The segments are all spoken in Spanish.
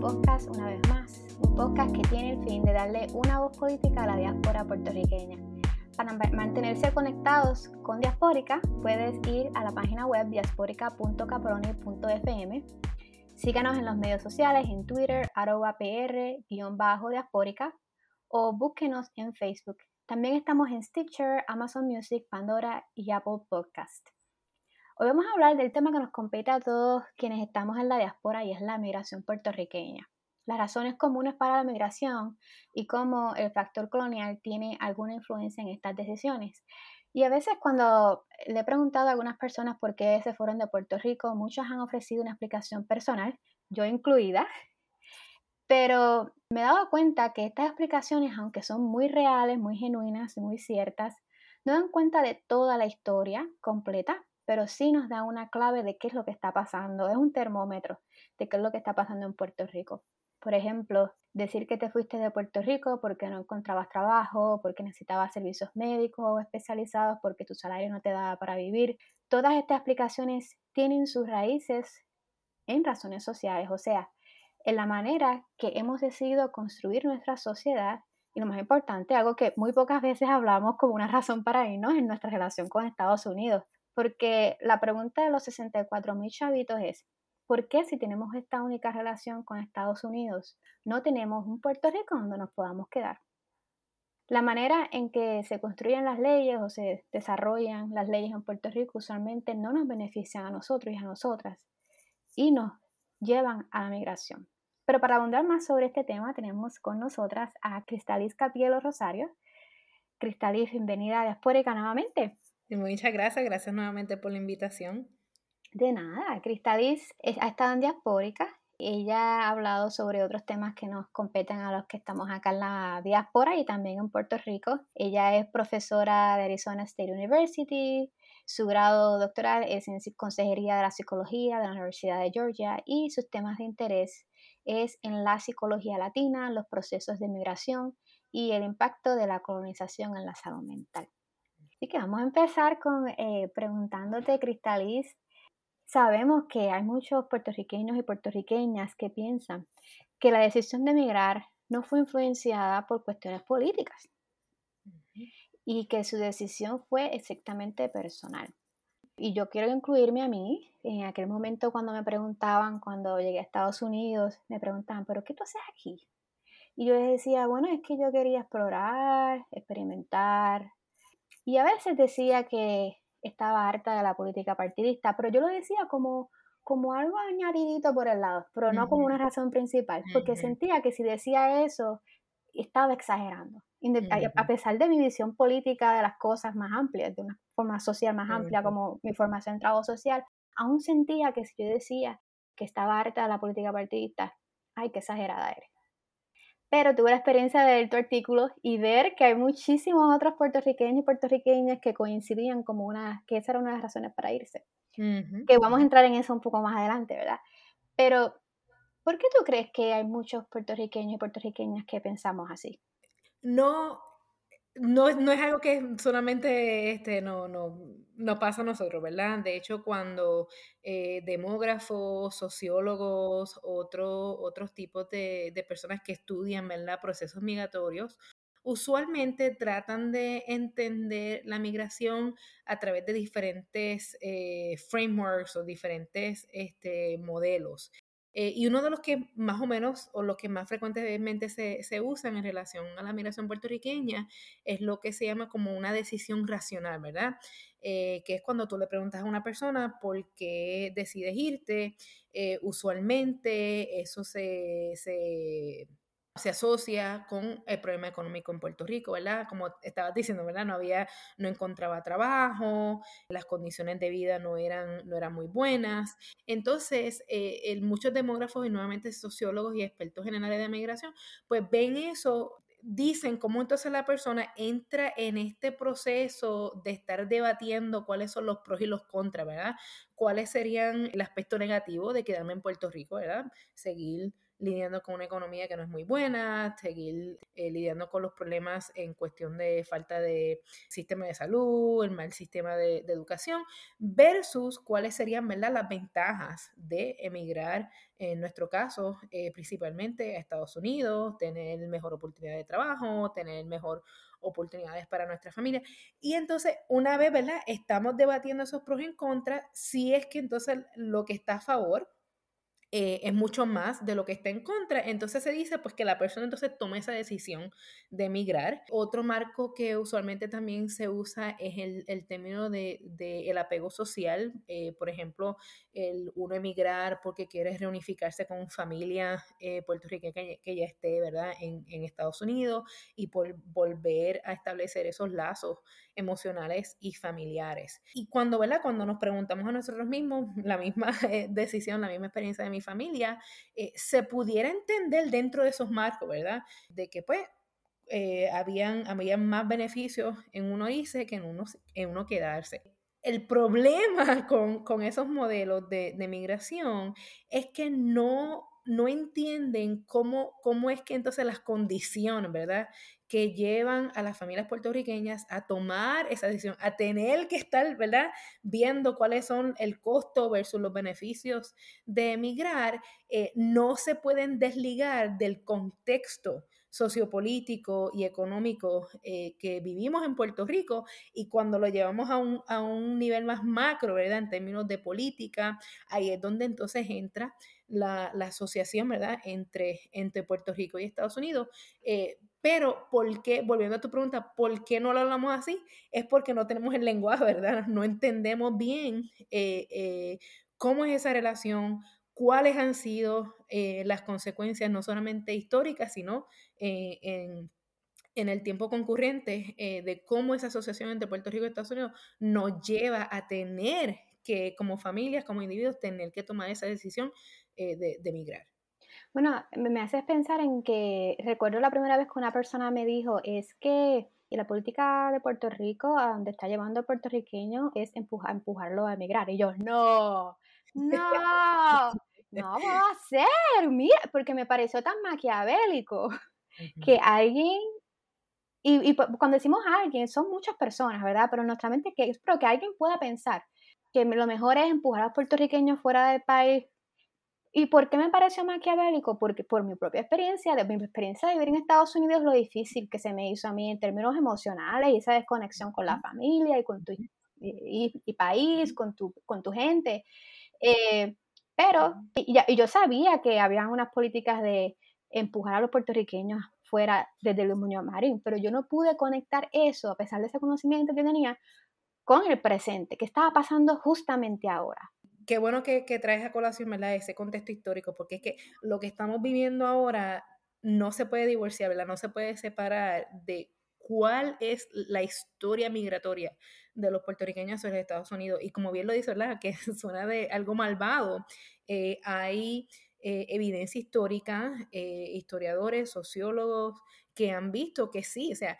Podcast, una vez más. Un podcast que tiene el fin de darle una voz política a la diáspora puertorriqueña. Para mantenerse conectados con Diaspórica, puedes ir a la página web diaspórica.caproni.fm. Síganos en los medios sociales, en Twitter, arroba pr-diaspórica o búsquenos en Facebook. También estamos en Stitcher, Amazon Music, Pandora y Apple Podcast. Hoy vamos a hablar del tema que nos compete a todos quienes estamos en la diáspora y es la migración puertorriqueña. Las razones comunes para la migración y cómo el factor colonial tiene alguna influencia en estas decisiones. Y a veces cuando le he preguntado a algunas personas por qué se fueron de Puerto Rico, muchos han ofrecido una explicación personal, yo incluida, pero me he dado cuenta que estas explicaciones, aunque son muy reales, muy genuinas y muy ciertas, no dan cuenta de toda la historia completa pero sí nos da una clave de qué es lo que está pasando. Es un termómetro de qué es lo que está pasando en Puerto Rico. Por ejemplo, decir que te fuiste de Puerto Rico porque no encontrabas trabajo, porque necesitabas servicios médicos especializados, porque tu salario no te daba para vivir. Todas estas explicaciones tienen sus raíces en razones sociales, o sea, en la manera que hemos decidido construir nuestra sociedad y lo más importante, algo que muy pocas veces hablamos como una razón para irnos en nuestra relación con Estados Unidos porque la pregunta de los 64 mil chavitos es, ¿por qué si tenemos esta única relación con Estados Unidos, no tenemos un Puerto Rico donde nos podamos quedar? La manera en que se construyen las leyes o se desarrollan las leyes en Puerto Rico usualmente no nos benefician a nosotros y a nosotras y nos llevan a la migración. Pero para abundar más sobre este tema tenemos con nosotras a Cristalis Capielo Rosario. Cristalis, bienvenida a Diaspórica nuevamente. Muchas gracias, gracias nuevamente por la invitación. De nada, Cristalis ha estado en Diaspórica. Ella ha hablado sobre otros temas que nos competen a los que estamos acá en la diáspora y también en Puerto Rico. Ella es profesora de Arizona State University. Su grado doctoral es en Consejería de la Psicología de la Universidad de Georgia y sus temas de interés es en la psicología latina, los procesos de migración y el impacto de la colonización en la salud mental. Así que vamos a empezar con eh, preguntándote, Cristalis. Sabemos que hay muchos puertorriqueños y puertorriqueñas que piensan que la decisión de emigrar no fue influenciada por cuestiones políticas y que su decisión fue exactamente personal. Y yo quiero incluirme a mí. En aquel momento cuando me preguntaban, cuando llegué a Estados Unidos, me preguntaban, ¿pero qué tú haces aquí? Y yo les decía, bueno, es que yo quería explorar, experimentar, y a veces decía que estaba harta de la política partidista, pero yo lo decía como, como algo añadidito por el lado, pero no como una razón principal, porque sentía que si decía eso, estaba exagerando, a pesar de mi visión política de las cosas más amplias, de una forma social más amplia como mi formación en trabajo social, aún sentía que si yo decía que estaba harta de la política partidista, ay, qué exagerada eres pero tuve la experiencia de leer tu artículo y ver que hay muchísimos otros puertorriqueños y puertorriqueñas que coincidían como una, que esa era una de las razones para irse. Que vamos a entrar en eso un poco más adelante, ¿verdad? Pero, ¿por qué tú crees que hay muchos puertorriqueños y puertorriqueñas que pensamos así? No, no, no es algo que solamente este, no, no, no pasa a nosotros, ¿verdad? De hecho, cuando eh, demógrafos, sociólogos, otro, otros tipos de, de, personas que estudian, ¿verdad? Procesos migratorios, usualmente tratan de entender la migración a través de diferentes eh, frameworks o diferentes este, modelos. Eh, y uno de los que más o menos, o los que más frecuentemente se, se, usan en relación a la migración puertorriqueña, es lo que se llama como una decisión racional, ¿verdad? Eh, que es cuando tú le preguntas a una persona por qué decides irte. Eh, usualmente eso se, se, se asocia con el problema económico en Puerto Rico, ¿verdad? Como estabas diciendo, ¿verdad? No había, no encontraba trabajo, las condiciones de vida no eran, no eran muy buenas. Entonces, eh, muchos demógrafos y nuevamente sociólogos y expertos en el área de migración, pues ven eso dicen cómo entonces la persona entra en este proceso de estar debatiendo cuáles son los pros y los contras, ¿verdad? ¿Cuáles serían el aspecto negativo de quedarme en Puerto Rico, ¿verdad? Seguir lidiando con una economía que no es muy buena, seguir eh, lidiando con los problemas en cuestión de falta de sistema de salud, el mal sistema de, educación, versus cuáles serían ¿verdad? las ventajas de emigrar, en nuestro caso, eh, principalmente a Estados Unidos, tener mejor oportunidad de trabajo, tener mejor oportunidades para nuestra familia. Y entonces, una vez, ¿verdad? Estamos debatiendo esos pros y en contra, si es que entonces lo que está a favor eh, es mucho más de lo que está en contra. Entonces se dice pues que la persona entonces toma esa decisión de emigrar. Otro marco que usualmente también se usa es el, el término de, de, el apego social. Eh, por ejemplo, el uno emigrar porque quiere reunificarse con familia eh, puertorriqueña que, que, ya esté, ¿verdad? En, en Estados Unidos y por volver a establecer esos lazos emocionales y familiares. Y cuando, ¿verdad? Cuando nos preguntamos a nosotros mismos, la misma eh, decisión, la misma experiencia de mi familia, eh, se pudiera entender dentro de esos marcos, ¿verdad? De que pues eh, habían, habían más beneficios en uno irse que en uno, en uno quedarse. El problema con, con esos modelos de, de migración es que no no entienden cómo, cómo es que entonces las condiciones, ¿verdad? Que llevan a las familias puertorriqueñas a tomar esa decisión, a tener que estar, ¿verdad? Viendo cuáles son el costo versus los beneficios de emigrar, eh, no se pueden desligar del contexto sociopolítico y económico eh, que vivimos en Puerto Rico y cuando lo llevamos a un, a un, nivel más macro, ¿verdad? En términos de política, ahí es donde entonces entra la, la asociación, ¿verdad? Entre, entre Puerto Rico y Estados Unidos. Eh, pero, ¿por qué? Volviendo a tu pregunta, ¿por qué no lo hablamos así? Es porque no tenemos el lenguaje, ¿verdad? No entendemos bien eh, eh, cómo es esa relación, cuáles han sido eh, las consecuencias, no solamente históricas, sino en, el tiempo concurrente, de cómo esa asociación entre Puerto Rico y Estados Unidos nos lleva a tener que, como familias, como individuos, tener que tomar esa decisión de, de migrar. Bueno, me haces pensar en que recuerdo la primera vez que una persona me dijo, es que la política de Puerto Rico, a donde está llevando el puertorriqueño, es empujar, empujarlo a emigrar. Y yo, no, no, no va a ser, mira, porque me pareció tan maquiavélico que alguien, y, cuando decimos alguien, son muchas personas, ¿verdad? Pero nuestra mente que espero que alguien pueda pensar que lo mejor es empujar a los puertorriqueños fuera del país ¿Y por qué me pareció maquiavélico? Porque por mi propia experiencia, de mi experiencia de vivir en Estados Unidos, lo difícil que se me hizo a mí en términos emocionales y esa desconexión con la familia y con tu y, país, con tu, con tu gente. Eh, pero, y, yo sabía que había unas políticas de empujar a los puertorriqueños fuera desde el Muñoz Marín, pero yo no pude conectar eso, a pesar de ese conocimiento que tenía, con el presente, que estaba pasando justamente ahora qué bueno que, traes a colación ¿verdad? ese contexto histórico, porque es que lo que estamos viviendo ahora no se puede divorciar, ¿verdad? no se puede separar de cuál es la historia migratoria de los puertorriqueños en los Estados Unidos. Y como bien lo dice, ¿verdad? que suena de algo malvado, eh, hay eh, evidencia histórica, eh, historiadores, sociólogos, que han visto que sí, o sea,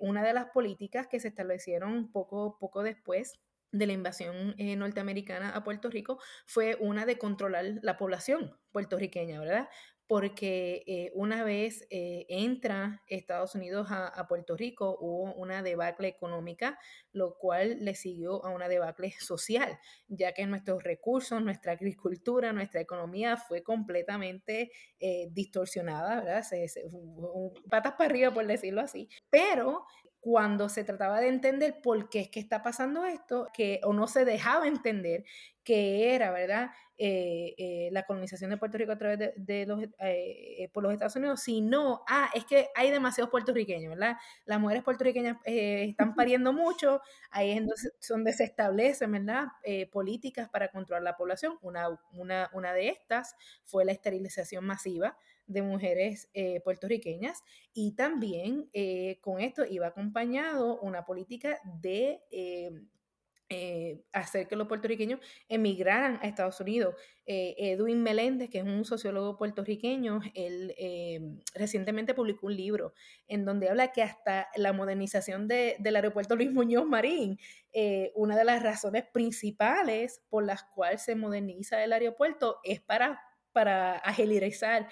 una de las políticas que se establecieron poco, poco después de la invasión eh, norteamericana a Puerto Rico fue una de controlar la población puertorriqueña, ¿verdad? Porque eh, una vez eh, entra Estados Unidos a, Puerto Rico hubo una debacle económica, lo cual le siguió a una debacle social, ya que nuestros recursos, nuestra agricultura, nuestra economía fue completamente distorsionada, ¿verdad? Se, patas para arriba, por decirlo así. Pero cuando se trataba de entender por qué es que está pasando esto, que o no se dejaba entender que era, ¿verdad? Eh, eh, la colonización de Puerto Rico a través de, los, eh, por los Estados Unidos, sino, ah, es que hay demasiados puertorriqueños, ¿verdad? Las mujeres puertorriqueñas están pariendo mucho, ahí es donde, se establecen, ¿verdad? políticas para controlar la población. Una, una, una de estas fue la esterilización masiva de mujeres puertorriqueñas y también con esto iba acompañado una política de eh, hacer que los puertorriqueños emigraran a Estados Unidos. Eh, Edwin Meléndez, que es un sociólogo puertorriqueño, él eh, recientemente publicó un libro en donde habla que hasta la modernización del aeropuerto Luis Muñoz Marín, una de las razones principales por las cuales se moderniza el aeropuerto es para para agilizar,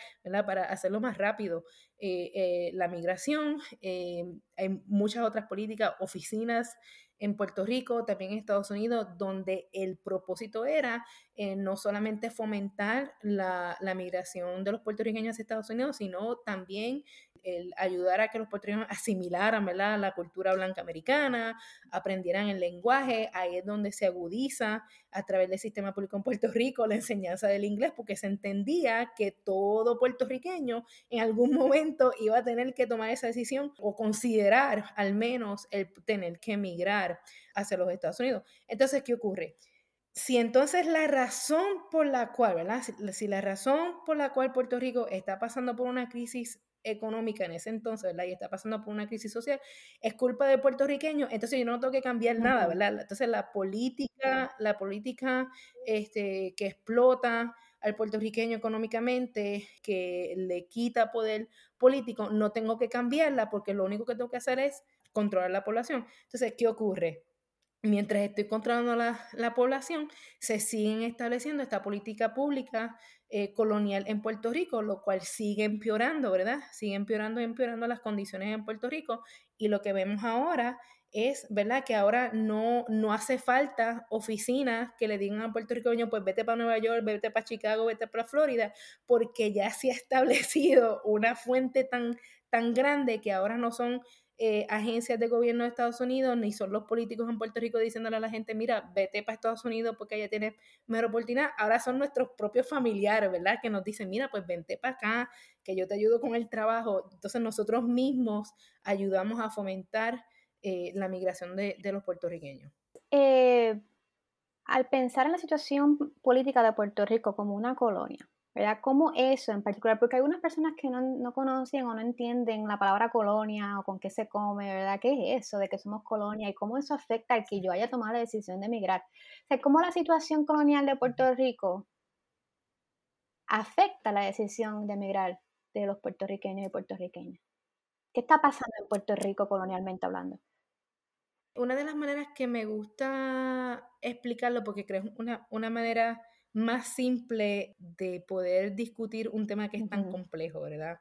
para hacerlo más rápido. la migración, hay muchas otras políticas, oficinas en Puerto Rico, también en Estados Unidos, donde el propósito era eh, no solamente fomentar la, la, migración de los puertorriqueños a Estados Unidos, sino también el ayudar a que los puertorriqueños asimilaran la cultura blanca americana, aprendieran el lenguaje, ahí es donde se agudiza a través del sistema público en Puerto Rico la enseñanza del inglés, porque se entendía que todo puertorriqueño en algún momento iba a tener que tomar esa decisión o considerar al menos el tener que emigrar hacia los Estados Unidos. Entonces, ¿qué ocurre? Si entonces la razón por la cual, ¿verdad? Si, la razón por la cual Puerto Rico está pasando por una crisis económica en ese entonces, ¿verdad? Y está pasando por una crisis social, es culpa de puertorriqueños, entonces yo no tengo que cambiar nada, ¿verdad? Entonces la política, la política este, que explota al puertorriqueño económicamente, que le quita poder político, no tengo que cambiarla porque lo único que tengo que hacer es controlar la población. Entonces, ¿qué ocurre? Mientras estoy controlando la, la población, se siguen estableciendo esta política pública eh, colonial en Puerto Rico, lo cual sigue empeorando, ¿verdad? Sigue empeorando empeorando las condiciones en Puerto Rico. Y lo que vemos ahora es, ¿verdad? Que ahora no, no hace falta oficinas que le digan a Puerto Rico, pues vete para Nueva York, vete para Chicago, vete para Florida, porque ya se ha establecido una fuente tan, tan grande que ahora no son eh, agencias de gobierno de Estados Unidos, ni son los políticos en Puerto Rico diciéndole a la gente, mira, vete para Estados Unidos porque allá tienes mejor oportunidad. Ahora son nuestros propios familiares, ¿verdad? Que nos dicen, mira, pues vente para acá, que yo te ayudo con el trabajo. Entonces nosotros mismos ayudamos a fomentar eh, la migración de, los puertorriqueños. Eh, al pensar en la situación política de Puerto Rico como una colonia, ¿verdad? ¿Cómo eso en particular? Porque hay unas personas que no, no, conocen o no entienden la palabra colonia o con qué se come, ¿verdad? ¿Qué es eso de que somos colonia y cómo eso afecta al que yo haya tomado la decisión de emigrar? O sea, ¿cómo la situación colonial de Puerto Rico afecta la decisión de emigrar de los puertorriqueños y puertorriqueñas? ¿Qué está pasando en Puerto Rico colonialmente hablando? Una de las maneras que me gusta explicarlo, porque creo una, una manera más simple de poder discutir un tema que es tan complejo, ¿verdad?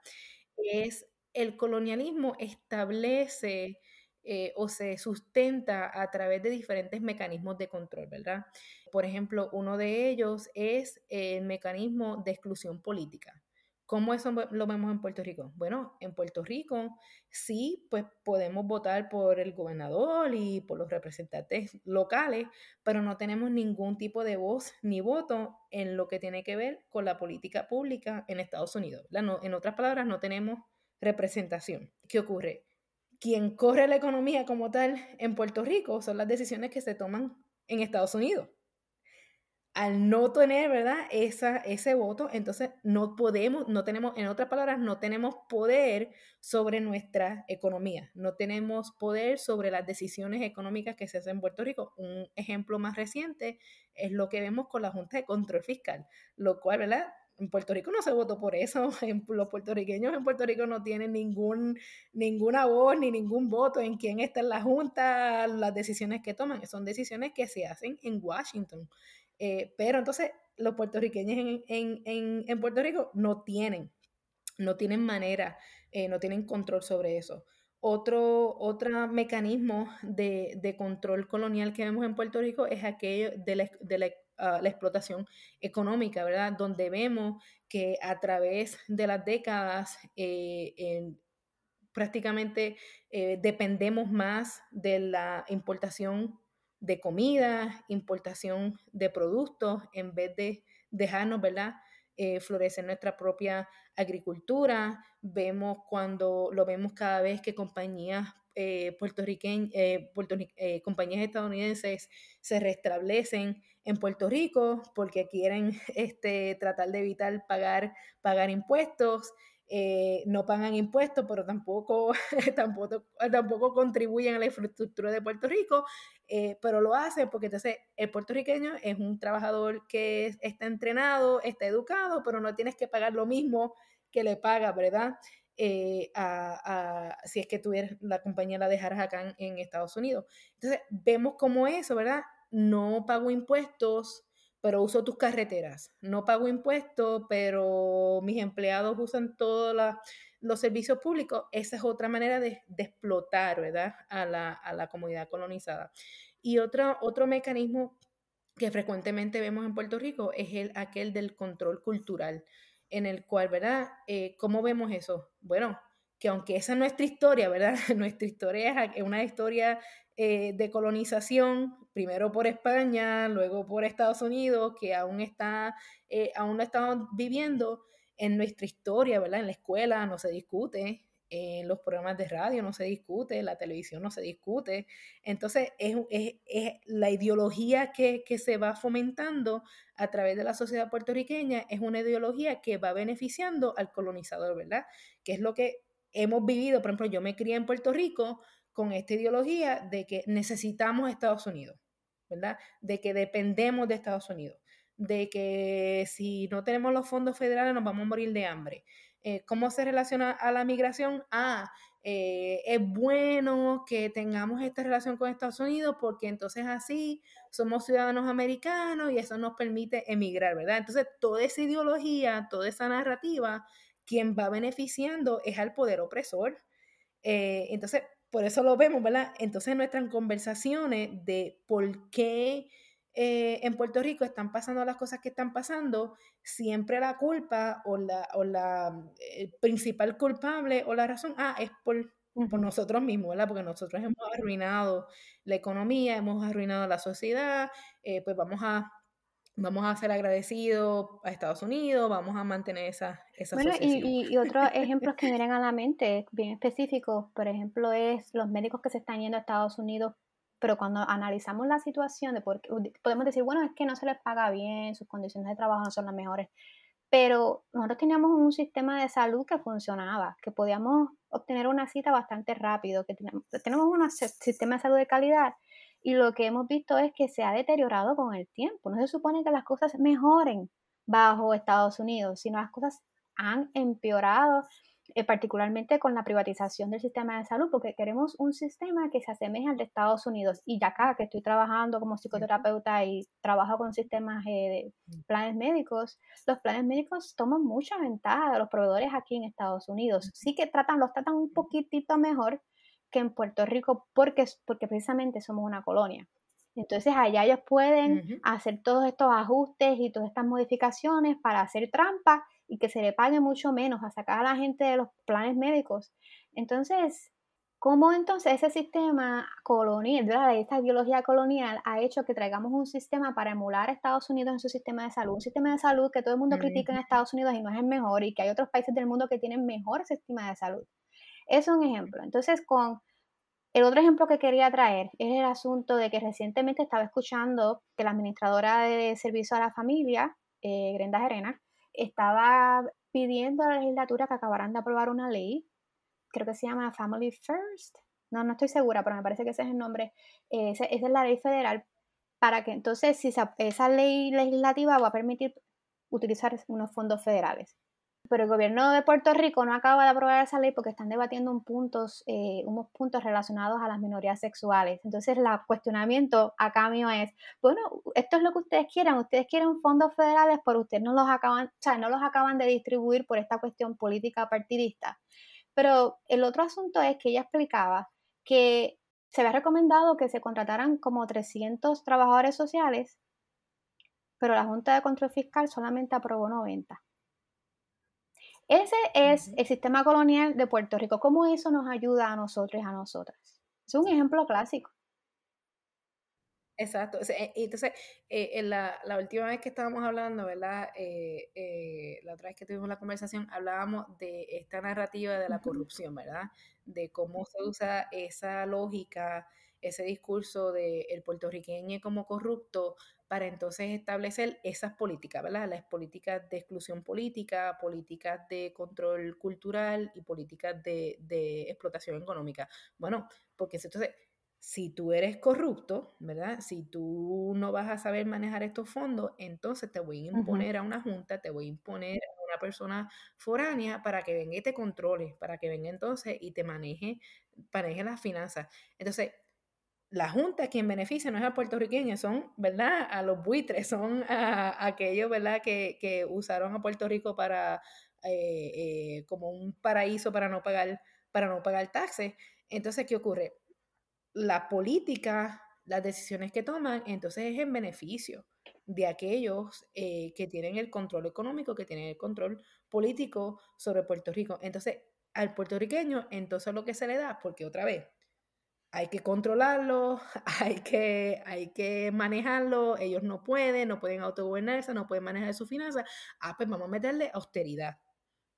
Es el colonialismo establece eh, o se sustenta a través de diferentes mecanismos de control, ¿verdad? Por ejemplo, uno de ellos es el mecanismo de exclusión política. ¿Cómo eso lo vemos en Puerto Rico? Bueno, en Puerto Rico sí, pues podemos votar por el gobernador y por los representantes locales, pero no tenemos ningún tipo de voz ni voto en lo que tiene que ver con la política pública en Estados Unidos. en otras palabras, no tenemos representación. ¿Qué ocurre? Quien corre la economía como tal en Puerto Rico son las decisiones que se toman en Estados Unidos al no tener, ¿verdad? Esa, ese voto, entonces no podemos, no tenemos, en otras palabras, no tenemos poder sobre nuestra economía, no tenemos poder sobre las decisiones económicas que se hacen en Puerto Rico. Un ejemplo más reciente es lo que vemos con la Junta de Control Fiscal, lo cual, ¿verdad? En Puerto Rico no se votó por eso. Los puertorriqueños en Puerto Rico no tienen ningún, ninguna voz ni ningún voto en quién está en la Junta, las decisiones que toman. Son decisiones que se hacen en Washington. Eh, pero entonces los puertorriqueños en, Puerto Rico no tienen, no tienen manera, eh, no tienen control sobre eso. Otro, otro mecanismo de, control colonial que vemos en Puerto Rico es aquello de la, ah, explotación económica, ¿verdad? Donde vemos que a través de las décadas eh, prácticamente dependemos más de la importación de comida, importación de productos, en vez de dejarnos, ¿verdad? Eh, florecer nuestra propia agricultura. Vemos cuando lo vemos cada vez que compañías eh, puertorriqueñas, eh, eh, compañías estadounidenses se restablecen en Puerto Rico porque quieren este, tratar de evitar pagar, pagar impuestos. Eh, no pagan impuestos, pero tampoco, tampoco, tampoco contribuyen a la infraestructura de Puerto Rico, eh, pero lo hacen porque entonces el puertorriqueño es un trabajador que está entrenado, está educado, pero no tienes que pagar lo mismo que le paga, ¿verdad? Eh, si es que tuvieras la compañía la dejaras acá en, en Estados Unidos. Entonces, vemos como eso, ¿verdad? No pago impuestos, pero uso tus carreteras. No pago impuestos, pero mis empleados usan todos los servicios públicos. Esa es otra manera de, explotar, ¿verdad? A la, comunidad colonizada. Y otro, otro mecanismo que frecuentemente vemos en Puerto Rico es el, aquel del control cultural, en el cual, ¿verdad? Eh, ¿Cómo vemos eso? Bueno, que aunque esa es nuestra historia, ¿verdad? Nuestra historia es una historia eh, de colonización, primero por España, luego por Estados Unidos, que aún está, eh, aún lo estamos viviendo en nuestra historia, ¿verdad? En la escuela no se discute, en los programas de radio no se discute, la televisión no se discute. Entonces, es, es, la ideología que, que, se va fomentando a través de la sociedad puertorriqueña, es una ideología que va beneficiando al colonizador, ¿verdad? Que es lo que hemos vivido, por ejemplo, yo me crié en Puerto Rico, con esta ideología de que necesitamos Estados Unidos, ¿verdad? De que dependemos de Estados Unidos, de que si no tenemos los fondos federales nos vamos a morir de hambre. Eh, ¿Cómo se relaciona a la migración? Ah, eh, es bueno que tengamos esta relación con Estados Unidos porque entonces así somos ciudadanos americanos y eso nos permite emigrar, ¿verdad? Entonces, toda esa ideología, toda esa narrativa, quien va beneficiando es al poder opresor. Eh, entonces, por eso lo vemos, ¿verdad? Entonces nuestras conversaciones de por qué eh, en Puerto Rico están pasando las cosas que están pasando, siempre la culpa o la, o la eh, principal culpable o la razón, ah, es por, por nosotros mismos, ¿verdad? Porque nosotros hemos arruinado la economía, hemos arruinado la sociedad, eh, pues vamos a vamos a ser agradecidos a Estados Unidos, vamos a mantener esa, esa Bueno, y, y, otros ejemplos que vienen a la mente, bien específicos, por ejemplo, es los médicos que se están yendo a Estados Unidos, pero cuando analizamos la situación, de por, podemos decir, bueno, es que no se les paga bien, sus condiciones de trabajo no son las mejores, pero nosotros teníamos un sistema de salud que funcionaba, que podíamos obtener una cita bastante rápido, que tenemos, tenemos un sistema de salud de calidad y lo que hemos visto es que se ha deteriorado con el tiempo. No se supone que las cosas mejoren bajo Estados Unidos, sino las cosas han empeorado, eh, particularmente con la privatización del sistema de salud, porque queremos un sistema que se asemeje al de Estados Unidos. Y ya acá que estoy trabajando como psicoterapeuta y trabajo con sistemas eh, de mm. planes médicos, los planes médicos toman mucha ventaja de los proveedores aquí en Estados Unidos. Sí que tratan, los tratan un poquitito mejor, que en Puerto Rico porque, porque precisamente somos una colonia. Entonces allá ellos pueden hacer todos estos ajustes y todas estas modificaciones para hacer trampa y que se le pague mucho menos a sacar a la gente de los planes médicos. Entonces, ¿cómo entonces ese sistema colonial, de esta ideología colonial, ha hecho que traigamos un sistema para emular a Estados Unidos en su sistema de salud? Un sistema de salud que todo el mundo critica en Estados Unidos y no es el mejor y que hay otros países del mundo que tienen mejor sistema de salud. Es un ejemplo. Entonces, con el otro ejemplo que quería traer es el asunto de que recientemente estaba escuchando que la administradora de Servicio a la Familia, eh, Grenda Gerena, estaba pidiendo a la legislatura que acabaran de aprobar una ley, creo que se llama Family First, no, no estoy segura, pero me parece que ese es el nombre, eh, esa, es la ley federal, para que entonces si esa ley legislativa va a permitir utilizar unos fondos federales pero el gobierno de Puerto Rico no acaba de aprobar esa ley porque están debatiendo un puntos, eh, unos puntos relacionados a las minorías sexuales. Entonces, el cuestionamiento a cambio es, bueno, esto es lo que ustedes quieran, ustedes quieren fondos federales, pero ustedes no los acaban, o sea, no los acaban de distribuir por esta cuestión política partidista. Pero el otro asunto es que ella explicaba que se había recomendado que se contrataran como 300 trabajadores sociales, pero la Junta de Control Fiscal solamente aprobó 90. Ese es el sistema colonial de Puerto Rico. ¿Cómo eso nos ayuda a nosotros y a nosotras? Es un ejemplo clásico. Exacto. Eh, entonces, eh, en la, la, última vez que estábamos hablando, ¿verdad? Eh, la otra vez que tuvimos la conversación, hablábamos de esta narrativa de la corrupción, ¿verdad? De cómo se usa esa lógica, ese discurso de el puertorriqueño como corrupto para entonces establecer esas políticas, ¿verdad? Las políticas de exclusión política, políticas de control cultural y políticas de, de explotación económica. Bueno, porque entonces si tú eres corrupto, ¿verdad? Si tú no vas a saber manejar estos fondos, entonces te voy a imponer a una junta, te voy a imponer a una persona foránea para que venga y te controle, para que venga entonces y te maneje, maneje las finanzas. Entonces, la junta quien beneficia no es a puertorriqueños, son, ¿verdad? A los buitres, son a, aquellos, ¿verdad? Que, que, usaron a Puerto Rico para, eh, eh, como un paraíso para no pagar, para no pagar taxes. Entonces, ¿qué ocurre? la política, las decisiones que toman, entonces es en beneficio de aquellos eh, que tienen el control económico, que tienen el control político sobre Puerto Rico. Entonces, al puertorriqueño, entonces lo que se le da, porque otra vez, hay que controlarlo, hay que, hay que manejarlo, ellos no pueden, no pueden autogobernarse, no pueden manejar sus finanzas, ah, pues vamos a meterle austeridad,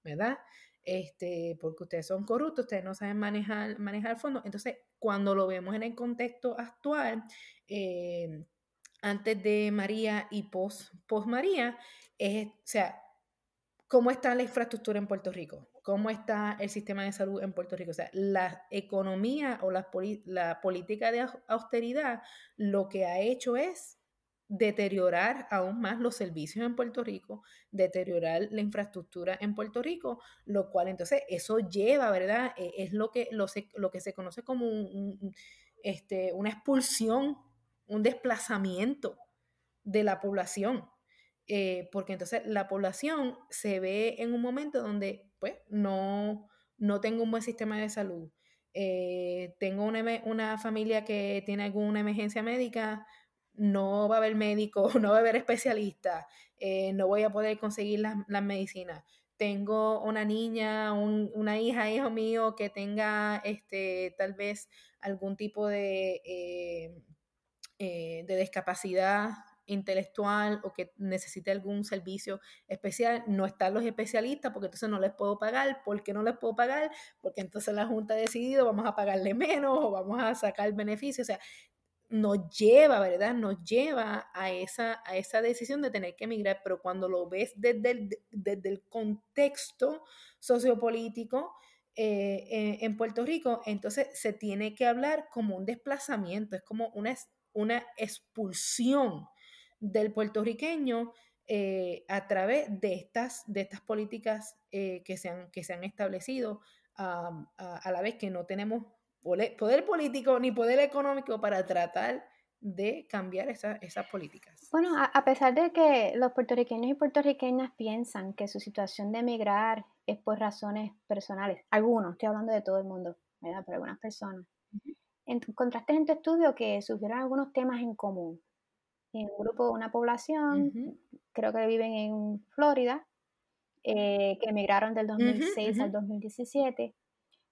¿verdad? este, porque ustedes son corruptos, ustedes no saben manejar, manejar fondos. Entonces, cuando lo vemos en el contexto actual, eh, antes de María y post, post María, es, o sea, ¿cómo está la infraestructura en Puerto Rico? ¿Cómo está el sistema de salud en Puerto Rico? O sea, la economía o la, política de austeridad lo que ha hecho es deteriorar aún más los servicios en Puerto Rico, deteriorar la infraestructura en Puerto Rico, lo cual entonces eso lleva, ¿verdad? E, es lo que, lo, lo que se conoce como este, una expulsión, un desplazamiento de la población. Eh, porque entonces la población se ve en un momento donde pues no, no tengo un buen sistema de salud, eh, tengo una, una familia que tiene alguna emergencia médica, no va a haber médico, no va a haber especialista, eh, no voy a poder conseguir las, medicinas. Tengo una niña, una hija, hijo mío, que tenga este, tal vez algún tipo de, de discapacidad intelectual o que necesite algún servicio especial, no están los especialistas porque entonces no les puedo pagar. ¿Por qué no les puedo pagar? Porque entonces la Junta ha decidido vamos a pagarle menos o vamos a sacar beneficios. O sea, nos lleva, ¿verdad? Nos lleva a esa, a esa decisión de tener que emigrar, pero cuando lo ves desde el, desde el contexto sociopolítico eh, en, Puerto Rico, entonces se tiene que hablar como un desplazamiento, es como una, una expulsión del puertorriqueño eh, a través de estas, de estas políticas eh, que, se han, que se han establecido, a la vez que no tenemos poder político ni poder económico para tratar de cambiar esas políticas. Bueno, a, pesar de que los puertorriqueños y puertorriqueñas piensan que su situación de emigrar es por razones personales, algunos, estoy hablando de todo el mundo, ¿verdad? Pero algunas personas. Encontraste en tu estudio que surgieron algunos temas en común. En un grupo, una población, creo que viven en Florida, eh, que emigraron del 2006 al 2017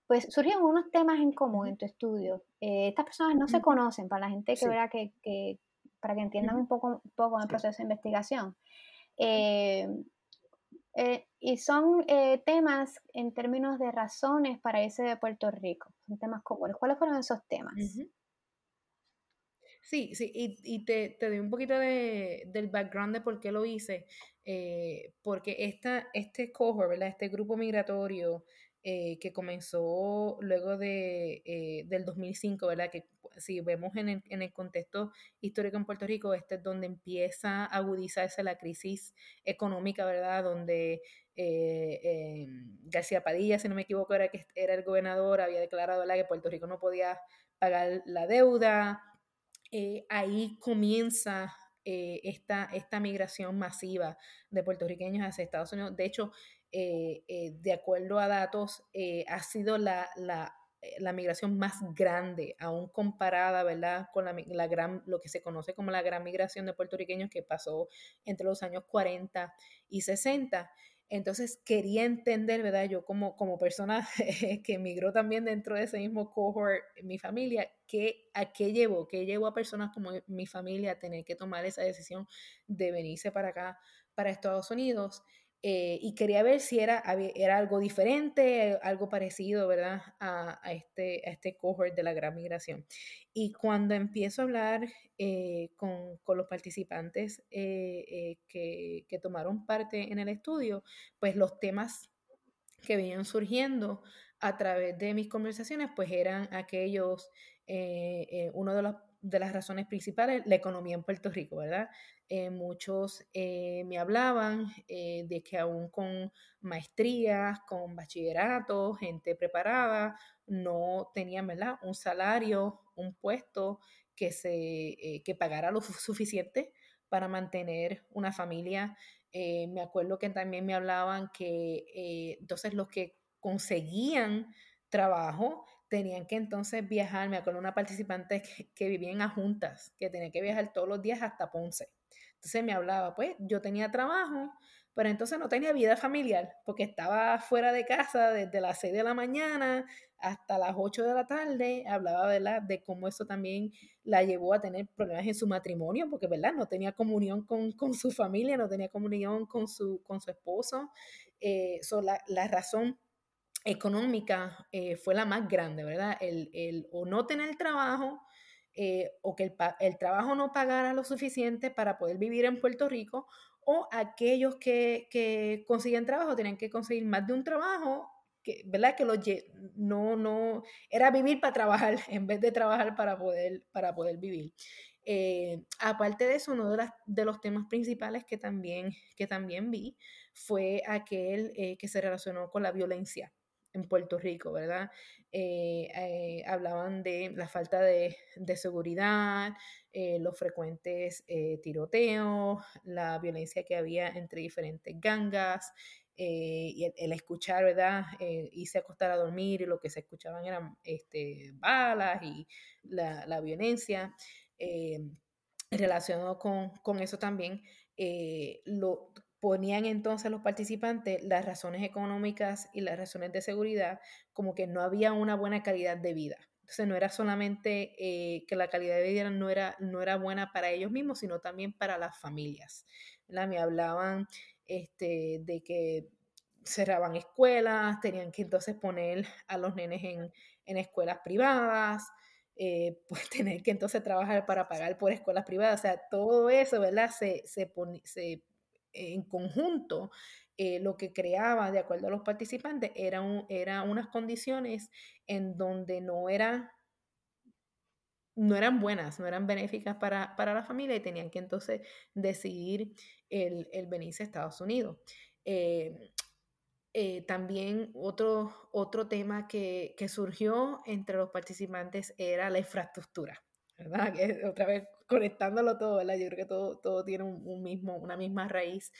pues surgieron unos temas en común en tu estudio. Eh, estas personas no se conocen, para la gente que verá que, para que entiendan un poco, poco el proceso de investigación. Eh, eh, y son temas en términos de razones para irse de Puerto Rico. Son temas comunes. ¿Cuáles fueron esos temas? Sí, sí, y, te, te, doy un poquito de, del background de por qué lo hice, porque esta, este cohort, ¿verdad? Este grupo migratorio eh, que comenzó luego de, eh, del 2005, ¿verdad? Que si vemos en el, en el, contexto histórico en Puerto Rico, este es donde empieza a agudizarse la crisis económica, ¿verdad? Donde eh, García Padilla, si no me equivoco, era, que era el gobernador, había declarado ¿verdad? que Puerto Rico no podía pagar la deuda. Ahí comienza esta, esta migración masiva de puertorriqueños hacia Estados Unidos. De hecho, eh, eh, de acuerdo a datos, eh, ha sido la, la, la, migración más grande, aún comparada, ¿verdad?, con la, la, gran, lo que se conoce como la gran migración de puertorriqueños que pasó entre los años 40 y 60. Entonces quería entender, ¿verdad? Yo como, como persona que emigró también dentro de ese mismo cohort, mi familia, ¿qué, ¿a qué llevó? ¿Qué llevó a personas como mi familia a tener que tomar esa decisión de venirse para acá, para Estados Unidos? Eh, y quería ver si era, era algo diferente, algo parecido, ¿verdad? A, a, este, a este cohort de la gran migración. Y cuando empiezo a hablar eh, con, con, los participantes eh, que, que, tomaron parte en el estudio, pues los temas que venían surgiendo a través de mis conversaciones, pues eran aquellos, uno de los de las razones principales, la economía en Puerto Rico, ¿verdad? Eh, muchos eh, me hablaban eh, de que aún con maestrías, con bachillerato, gente preparada, no tenían, ¿verdad? Un salario, un puesto que, se, que pagara lo suficiente para mantener una familia. me acuerdo que también me hablaban que entonces los que conseguían trabajo tenían que entonces viajar, me acuerdo una participante que, vivía en Ajuntas, que tenía que viajar todos los días hasta Ponce. Entonces me hablaba, pues yo tenía trabajo, pero entonces no tenía vida familiar, porque estaba fuera de casa desde las 6 de la mañana hasta las 8 de la tarde, hablaba ¿verdad? de cómo eso también la llevó a tener problemas en su matrimonio, porque ¿verdad? no tenía comunión con, con su familia, no tenía comunión con su, con su esposo. Eh, la, la razón económica eh, fue la más grande, ¿verdad? El, el o no tener trabajo eh, o que el, el, trabajo no pagara lo suficiente para poder vivir en Puerto Rico o aquellos que, que consiguen trabajo tenían que conseguir más de un trabajo, que, ¿verdad? Que no, no, era vivir para trabajar en vez de trabajar para poder, para poder vivir. Eh, aparte de eso, uno de, de, los temas principales que también, que también vi fue aquel que se relacionó con la violencia en Puerto Rico, ¿verdad? Eh, eh, hablaban de la falta de, seguridad, eh, los frecuentes tiroteos, la violencia que había entre diferentes gangas, y el, escuchar, ¿verdad? irse a acostar a dormir y lo que se escuchaban eran este, balas y la, violencia. relacionado con, con, eso también, lo, ponían entonces los participantes las razones económicas y las razones de seguridad como que no había una buena calidad de vida. Entonces no era solamente eh, que la calidad de vida no era, no era buena para ellos mismos, sino también para las familias. Me hablaban este, de que cerraban escuelas, tenían que entonces poner a los nenes en, escuelas privadas, eh, pues tener que entonces trabajar para pagar por escuelas privadas, o sea, todo eso, ¿verdad? Se, se, se en conjunto, eh, lo que creaba, de acuerdo a los participantes, eran era unas condiciones en donde no, era, no eran buenas, no eran benéficas para, la familia y tenían que entonces decidir el, venirse a Estados Unidos. Eh, eh, también otro, otro tema que, que, surgió entre los participantes era la infraestructura, ¿verdad? Que otra vez conectándolo todo, ¿verdad? Yo creo que todo, todo tiene un, mismo, una misma raíz.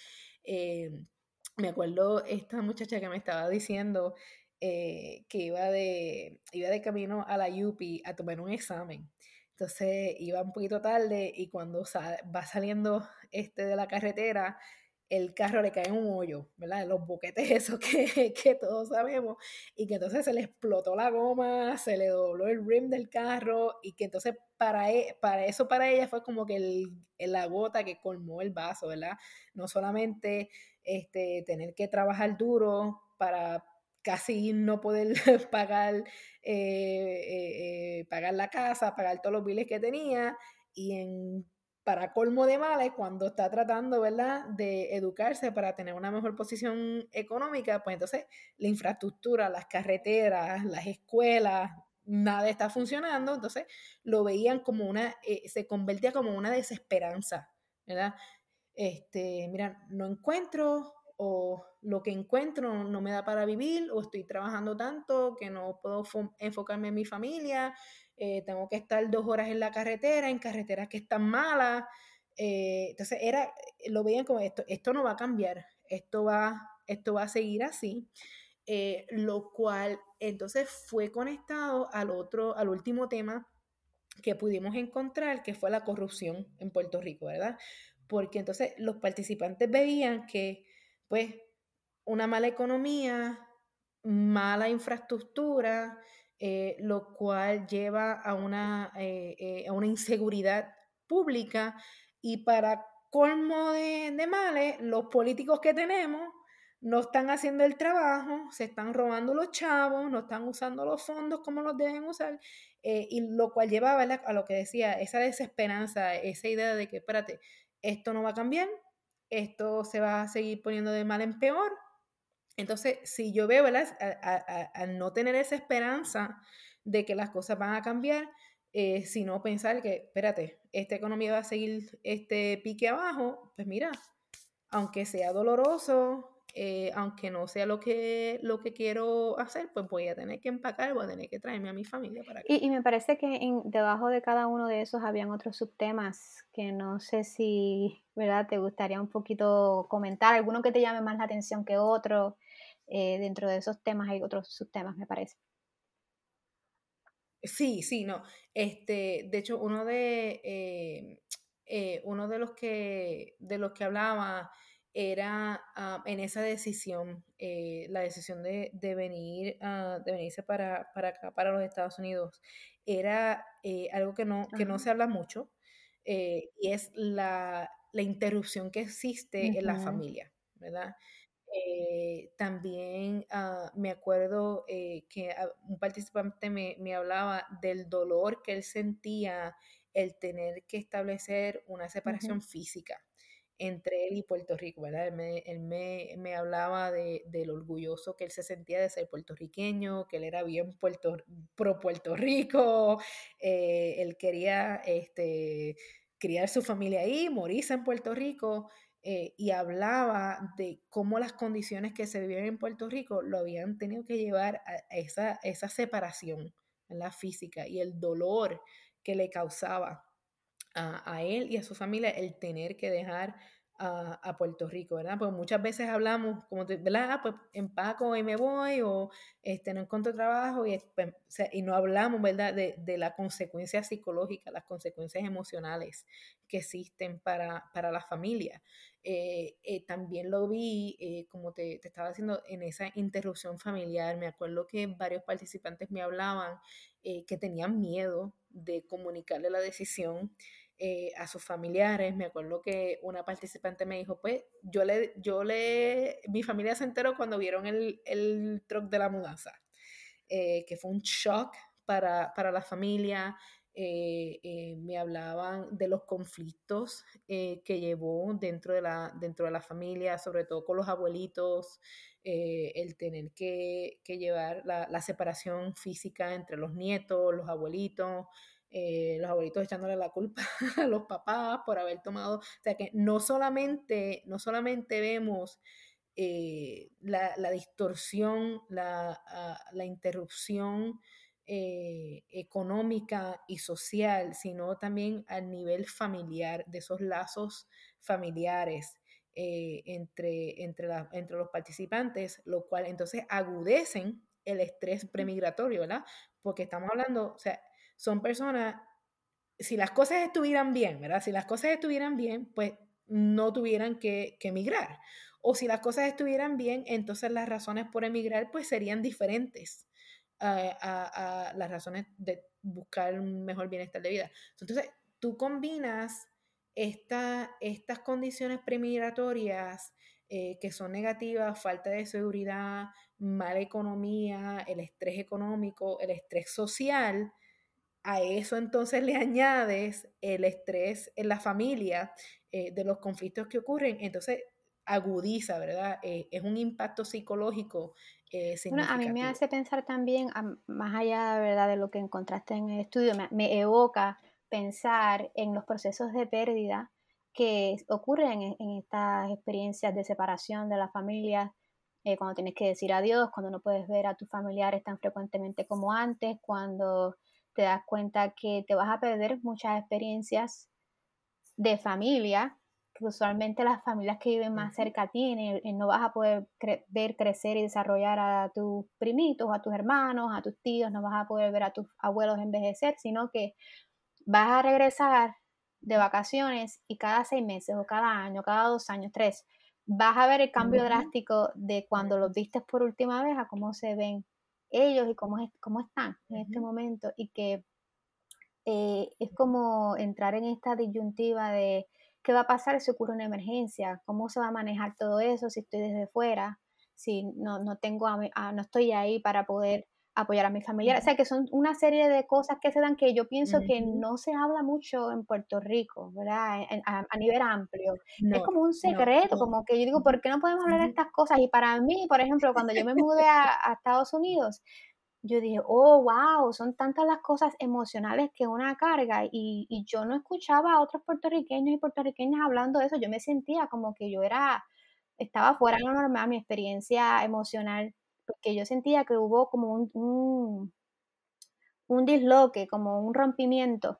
Eh, me acuerdo esta muchacha que me estaba diciendo eh, que iba de, iba de camino a la UPI a tomar un examen. Entonces iba un poquito tarde y cuando va saliendo este de la carretera, el carro le cae en un hoyo, ¿verdad? Los boquetes esos que, que, todos sabemos, y que entonces se le explotó la goma, se le dobló el rim del carro, y que entonces para, e, eso para ella fue como que el, la gota que colmó el vaso, ¿verdad? No solamente este, tener que trabajar duro para casi no poder pagar, eh, eh, eh, pagar la casa, pagar todos los biles que tenía, y en para colmo de males, cuando está tratando, ¿verdad?, de educarse para tener una mejor posición económica, pues entonces la infraestructura, las carreteras, las escuelas, nada está funcionando, entonces lo veían como una, eh, se convertía como una desesperanza, ¿verdad? Este, mira, no encuentro o lo que encuentro no me da para vivir o estoy trabajando tanto que no puedo enfocarme en mi familia eh, tengo que estar dos horas en la carretera, en carreteras que están malas. Eh, entonces era, lo veían como esto, esto no va a cambiar, esto va, esto va a seguir así. Eh, lo cual entonces fue conectado al otro, al último tema que pudimos encontrar, que fue la corrupción en Puerto Rico, ¿verdad? Porque entonces los participantes veían que, pues, una mala economía, mala infraestructura, eh, lo cual lleva a una, eh, eh, a una inseguridad pública y para colmo de, de, males, los políticos que tenemos no están haciendo el trabajo, se están robando los chavos, no están usando los fondos como los deben usar, y lo cual lleva a lo que decía, esa desesperanza, esa idea de que, espérate, esto no va a cambiar, esto se va a seguir poniendo de mal en peor, entonces, si yo veo, ¿verdad? Al no tener esa esperanza de que las cosas van a cambiar, eh, sino pensar que, espérate, esta economía va a seguir este pique abajo, pues mira, aunque sea doloroso, eh, aunque no sea lo que, lo que quiero hacer, pues voy a tener que empacar, voy a tener que traerme a mi familia para que... Y, me parece que en, debajo de cada uno de esos habían otros subtemas que no sé si, ¿verdad? Te gustaría un poquito comentar, alguno que te llame más la atención que otro. Eh, dentro de esos temas hay otros subtemas, me parece. Sí, sí, no. Este, de hecho, uno de eh, eh, uno de los que de los que hablaba era ah, en esa decisión, la decisión de, venir, uh, de venirse para, para acá, para los Estados Unidos, era algo que no, que no se habla mucho, y es la, la interrupción que existe en la familia, ¿verdad? Eh, también ah, me acuerdo eh, que ah, un participante me, hablaba del dolor que él sentía el tener que establecer una separación física entre él y Puerto Rico, ¿verdad? Él me, hablaba de, del orgulloso que él se sentía de ser puertorriqueño, que él era bien puerto, pro Puerto Rico, eh, él quería este, criar su familia ahí, morirse en Puerto Rico, eh, y hablaba de cómo las condiciones que se vivían en Puerto Rico lo habían tenido que llevar a esa, esa separación la física y el dolor que le causaba a, a, él y a su familia el tener que dejar a, Puerto Rico, ¿verdad? Porque muchas veces hablamos, como, ¿verdad? Ah, pues empaco y me voy, o este, no encuentro trabajo, y, pues, y no hablamos, ¿verdad? De, de las consecuencias psicológicas, las consecuencias emocionales que existen para, para la familia. Eh, eh, también lo vi, eh, como te, te, estaba diciendo, en esa interrupción familiar. Me acuerdo que varios participantes me hablaban que tenían miedo de comunicarle la decisión eh, a sus familiares. Me acuerdo que una participante me dijo, pues yo le, yo le, mi familia se enteró cuando vieron el, el truck de la mudanza, eh, que fue un shock para, para la familia. Eh, me hablaban de los conflictos que llevó dentro de, la, dentro de la familia, sobre todo con los abuelitos, el tener que, que llevar la, la, separación física entre los nietos, los abuelitos, eh, los abuelitos echándole la culpa a los papás por haber tomado, o sea que no solamente, no solamente vemos eh, la, distorsión, la, ah, la interrupción eh, económica y social, sino también al nivel familiar, de esos lazos familiares. entre, entre, entre los participantes, lo cual entonces agudecen el estrés premigratorio, ¿verdad? Porque estamos hablando, o sea, son personas, si las cosas estuvieran bien, ¿verdad? Si las cosas estuvieran bien, pues no tuvieran que, emigrar. O si las cosas estuvieran bien, entonces las razones por emigrar pues serían diferentes a, las razones de buscar un mejor bienestar de vida. Entonces, tú combinas estas condiciones premigratorias eh, que son negativas, falta de seguridad, mala economía, el estrés económico, el estrés social, a eso entonces le añades el estrés en la familia eh, de los conflictos que ocurren, entonces agudiza, ¿verdad? Eh, es un impacto psicológico eh, bueno, a mí me hace pensar también, más allá ¿verdad? de lo que encontraste en el estudio, me, evoca pensar en los procesos de pérdida que ocurren en, estas experiencias de separación de la familia, cuando tienes que decir adiós, cuando no puedes ver a tus familiares tan frecuentemente como antes, cuando te das cuenta que te vas a perder muchas experiencias de familia, que usualmente las familias que viven más cerca a ti, no vas a poder ver crecer y desarrollar a tus primitos, a tus hermanos, a tus tíos, no vas a poder ver a tus abuelos envejecer, sino que vas a regresar de vacaciones y cada seis meses o cada año, cada dos años, tres, vas a ver el cambio drástico de cuando los vistes por última vez a cómo se ven ellos y cómo, es, cómo están en este momento y que eh, es como entrar en esta disyuntiva de qué va a pasar si ocurre una emergencia, cómo se va a manejar todo eso si estoy desde fuera, si no, no tengo no estoy ahí para poder apoyar a mi familia. O sea, que son una serie de cosas que se dan que yo pienso que no se habla mucho en Puerto Rico, ¿verdad? a, nivel amplio. es como un secreto, como que yo digo, ¿por qué no podemos hablar de estas cosas? Y para mí, por ejemplo, cuando yo me mudé a, Estados Unidos, yo dije, oh, wow, son tantas las cosas emocionales que una carga y, y yo no escuchaba a otros puertorriqueños y puertorriqueñas hablando de eso, yo me sentía como que yo era estaba fuera de lo normal, mi experiencia emocional, porque yo sentía que hubo como un, un, disloque, como un rompimiento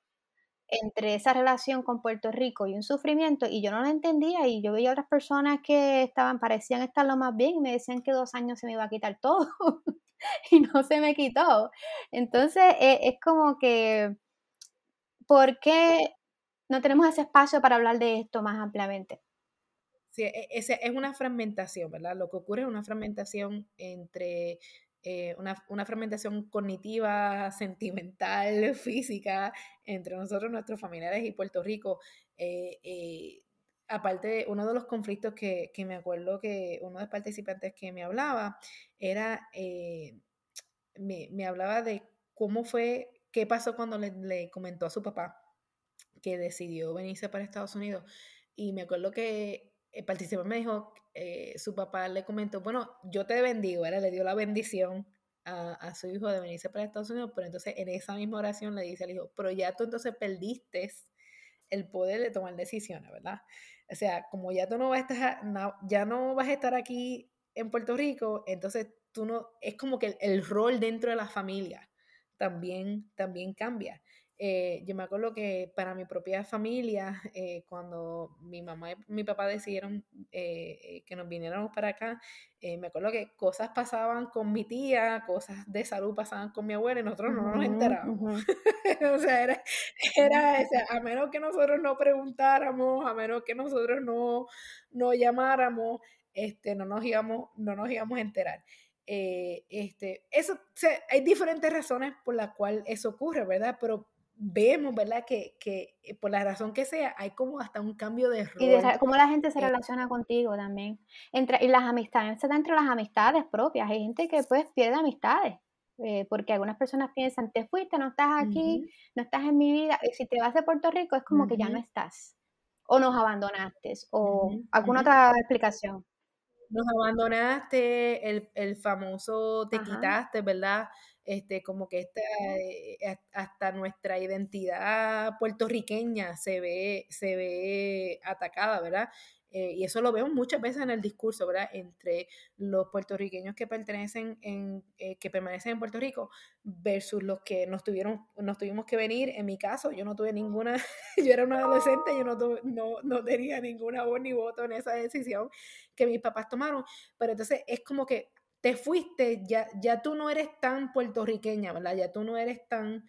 entre esa relación con Puerto Rico y un sufrimiento, y yo no lo entendía, y yo veía otras personas que estaban, parecían estar lo más bien, y me decían que dos años se me iba a quitar todo, y no se me quitó. Entonces, e, es como que, ¿por qué no tenemos ese espacio para hablar de esto más ampliamente? E, es, es una fragmentación, ¿verdad? Lo que ocurre es una fragmentación entre eh, una, una, fragmentación cognitiva, sentimental, física entre nosotros, nuestros familiares y Puerto Rico. Eh, eh, aparte, uno de los conflictos que, que, me acuerdo que uno de los participantes que me hablaba era, me, me, hablaba de cómo fue, qué pasó cuando le, le comentó a su papá que decidió venirse para Estados Unidos. Y me acuerdo que el participante me dijo, eh, su papá le comentó, bueno, yo te bendigo, ¿verdad? le dio la bendición a, su hijo de venirse para Estados Unidos, pero entonces en esa misma oración le dice al hijo, pero ya tú entonces perdiste el poder de tomar decisiones, ¿verdad? O sea, como ya tú no vas a estar, ya no vas a estar aquí en Puerto Rico, entonces tú no, es como que el, el rol dentro de la familia también, también cambia. Eh, yo me acuerdo que para mi propia familia, eh, cuando mi mamá y mi papá decidieron eh, que nos viniéramos para acá, me acuerdo que cosas pasaban con mi tía, cosas de salud pasaban con mi abuela y nosotros no nos enterábamos. o sea, era, era a menos que nosotros no preguntáramos, a menos que nosotros no, no llamáramos, este, no, nos íbamos, no nos íbamos a enterar. este, eso, hay diferentes razones por las cuales eso ocurre, ¿verdad? Pero vemos, ¿verdad? Que, que, eh, por la razón que sea, hay como hasta un cambio de rol. Y de cómo la gente se eh relaciona contigo también. Entre, y las amistades, dentro de las amistades propias. Hay gente que pues pierde amistades. Eh, porque algunas personas piensan, te fuiste, no estás aquí, no estás en mi vida. Y si te vas de Puerto Rico es como que ya no estás. O nos abandonaste. O alguna otra explicación. Nos abandonaste, el, el famoso te quitaste, ¿verdad? Este, como que esta, eh, hasta nuestra identidad puertorriqueña se ve, se ve atacada, ¿verdad? Eh, y eso lo vemos muchas veces en el discurso, ¿verdad? Entre los puertorriqueños que pertenecen en, eh, que permanecen en Puerto Rico versus los que nos tuvieron, nos tuvimos que venir. En mi caso, yo no tuve ninguna, yo era una adolescente, yo no, no, no tenía ninguna voz ni voto en esa decisión que mis papás tomaron. Pero entonces es como que te fuiste, ya, ya tú no eres tan puertorriqueña, ¿verdad? Ya tú no eres tan,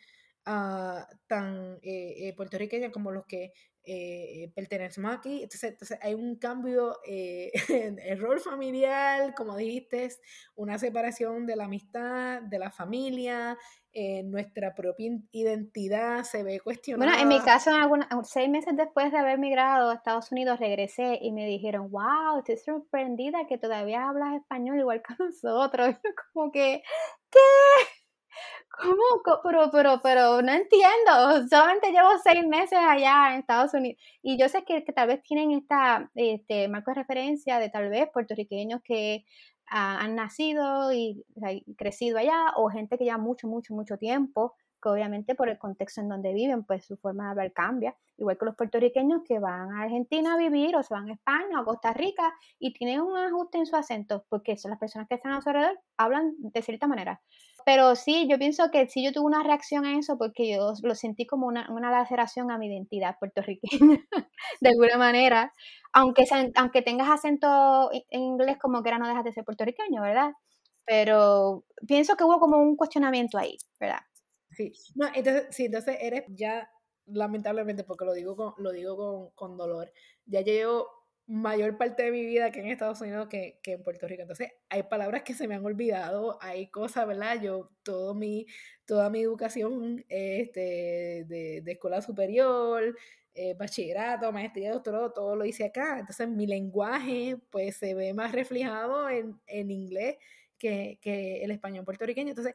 uh, tan eh, eh, puertorriqueña como los que eh, pertenecemos aquí. Entonces, entonces, hay un cambio eh, en el rol familiar, como dijiste, una separación de la amistad, de la familia, eh, nuestra propia identidad se ve cuestionada. Bueno, en mi caso, seis meses después de haber migrado a Estados Unidos, regresé y me dijeron, wow, estoy sorprendida que todavía hablas español igual que nosotros. Como que, ¿qué? ¿Cómo? Pero, pero, pero no entiendo. Solamente llevo seis meses allá en Estados Unidos. Y yo sé que, tal vez tienen esta este, marco de referencia de tal vez puertorriqueños que han nacido y, crecido allá o gente que lleva mucho, mucho, mucho tiempo que obviamente por el contexto en donde viven, pues su forma de hablar cambia, igual que los puertorriqueños que van a Argentina a vivir o se van a España o Costa Rica y tienen un ajuste en su acento, porque son las personas que están a su alrededor, hablan de cierta manera. Pero sí, yo pienso que sí yo tuve una reacción a eso porque yo lo sentí como una, una laceración a mi identidad puertorriqueña, de alguna manera. Aunque, aunque tengas acento en inglés como que era no dejas de ser puertorriqueño, ¿verdad? Pero pienso que hubo como un cuestionamiento ahí, ¿verdad? Sí, no, entonces, sí, entonces eres ya, lamentablemente, porque lo digo con, lo digo con, con dolor, ya llevo mayor parte de mi vida aquí en Estados Unidos que, que, en Puerto Rico. Entonces, hay palabras que se me han olvidado, hay cosas, ¿verdad? Yo, todo mi, toda mi educación este, de, de escuela superior, eh, bachillerato, maestría, doctorado, todo lo hice acá. Entonces, mi lenguaje, pues, se ve más reflejado en, en inglés que, que el español puertorriqueño. Entonces,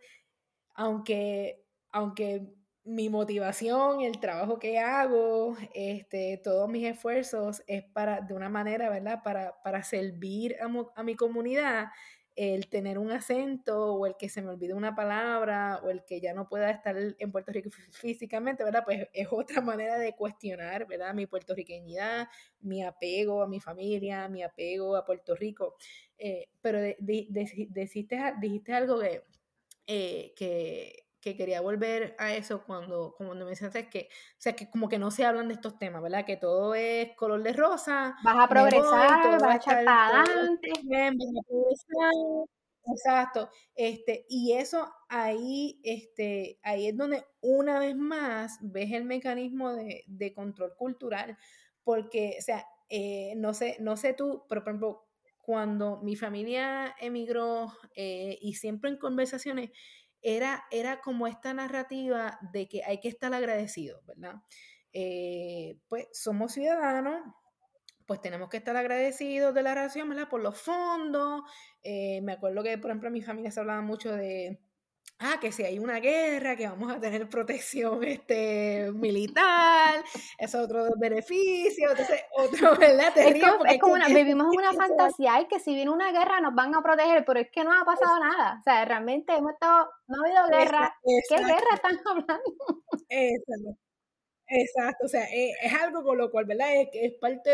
aunque, aunque mi motivación, el trabajo que hago, este, todos mis esfuerzos es para, de una manera, ¿verdad? Para, para servir a, mi comunidad, el tener un acento o el que se me olvide una palabra o el que ya no pueda estar en Puerto Rico físicamente, ¿verdad? Pues es otra manera de cuestionar, ¿verdad? Mi puertorriqueñidad, mi apego a mi familia, mi apego a Puerto Rico. Eh, pero dijiste, dijiste algo que, eh, que que quería volver a eso cuando, cuando me mencionaste que, o sea, que como que no se hablan de estos temas, ¿verdad? Que todo es color de rosa. Vas a progresar, vas a echar para adelante. Exacto. Este, y eso ahí, este, ahí es donde una vez más ves el mecanismo de, de control cultural, porque, o sea, eh, no sé, no sé tú, pero por ejemplo, cuando mi familia emigró eh, y siempre en conversaciones, era, era como esta narrativa de que hay que estar agradecido, ¿verdad? Eh, pues somos ciudadanos, pues tenemos que estar agradecidos de la relación, ¿verdad? Por los fondos. Eh, me acuerdo que, por ejemplo, en mi familia se hablaba mucho de ah, que si hay una guerra, que vamos a tener protección este, militar, es otro beneficio, entonces otro, ¿verdad? es como, es como una, vivimos una fantasía y que si viene una guerra nos van a proteger, pero es que no ha pasado nada, o sea, realmente hemos estado, no ha habido guerra, ¿qué guerra están hablando? Exacto. Exacto, o sea, eh, es, algo con lo cual, ¿verdad? Es, es parte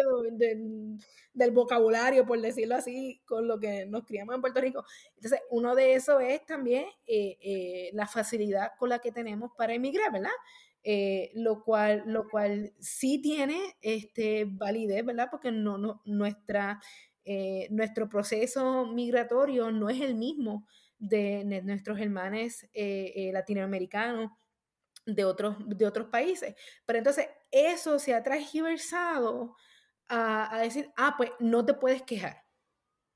del vocabulario, por decirlo así, con lo que nos criamos en Puerto Rico. Entonces, uno de esos es también eh, eh, la facilidad con la que tenemos para emigrar, ¿verdad? lo, cual, lo cual sí tiene este, validez, ¿verdad? Porque no, no, nuestra, nuestro proceso migratorio no es el mismo de nuestros hermanos latinoamericanos de otros, de otros países. Pero entonces eso se ha transversado a, decir, ah, pues no te puedes quejar,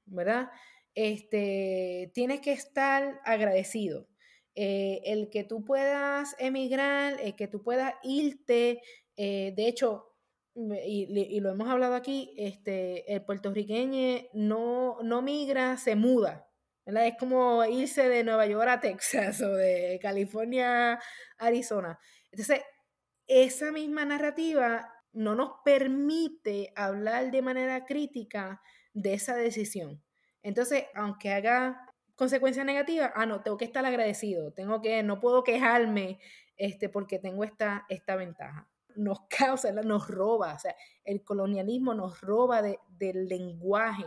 ¿verdad? Este, tienes que estar agradecido. Eh, el que tú puedas emigrar, el que tú puedas irte, eh, de hecho, y, lo hemos hablado aquí, este, el puertorriqueño no, no migra, se muda, es como irse de Nueva York a Texas o de California a Arizona. Entonces, esa misma narrativa no nos permite hablar de manera crítica de esa decisión. Entonces, aunque haga consecuencias negativas, ah, no, tengo que estar agradecido, tengo que, no puedo quejarme este, porque tengo esta, esta ventaja. Nos causa, nos roba, o sea, el colonialismo nos roba de, del lenguaje,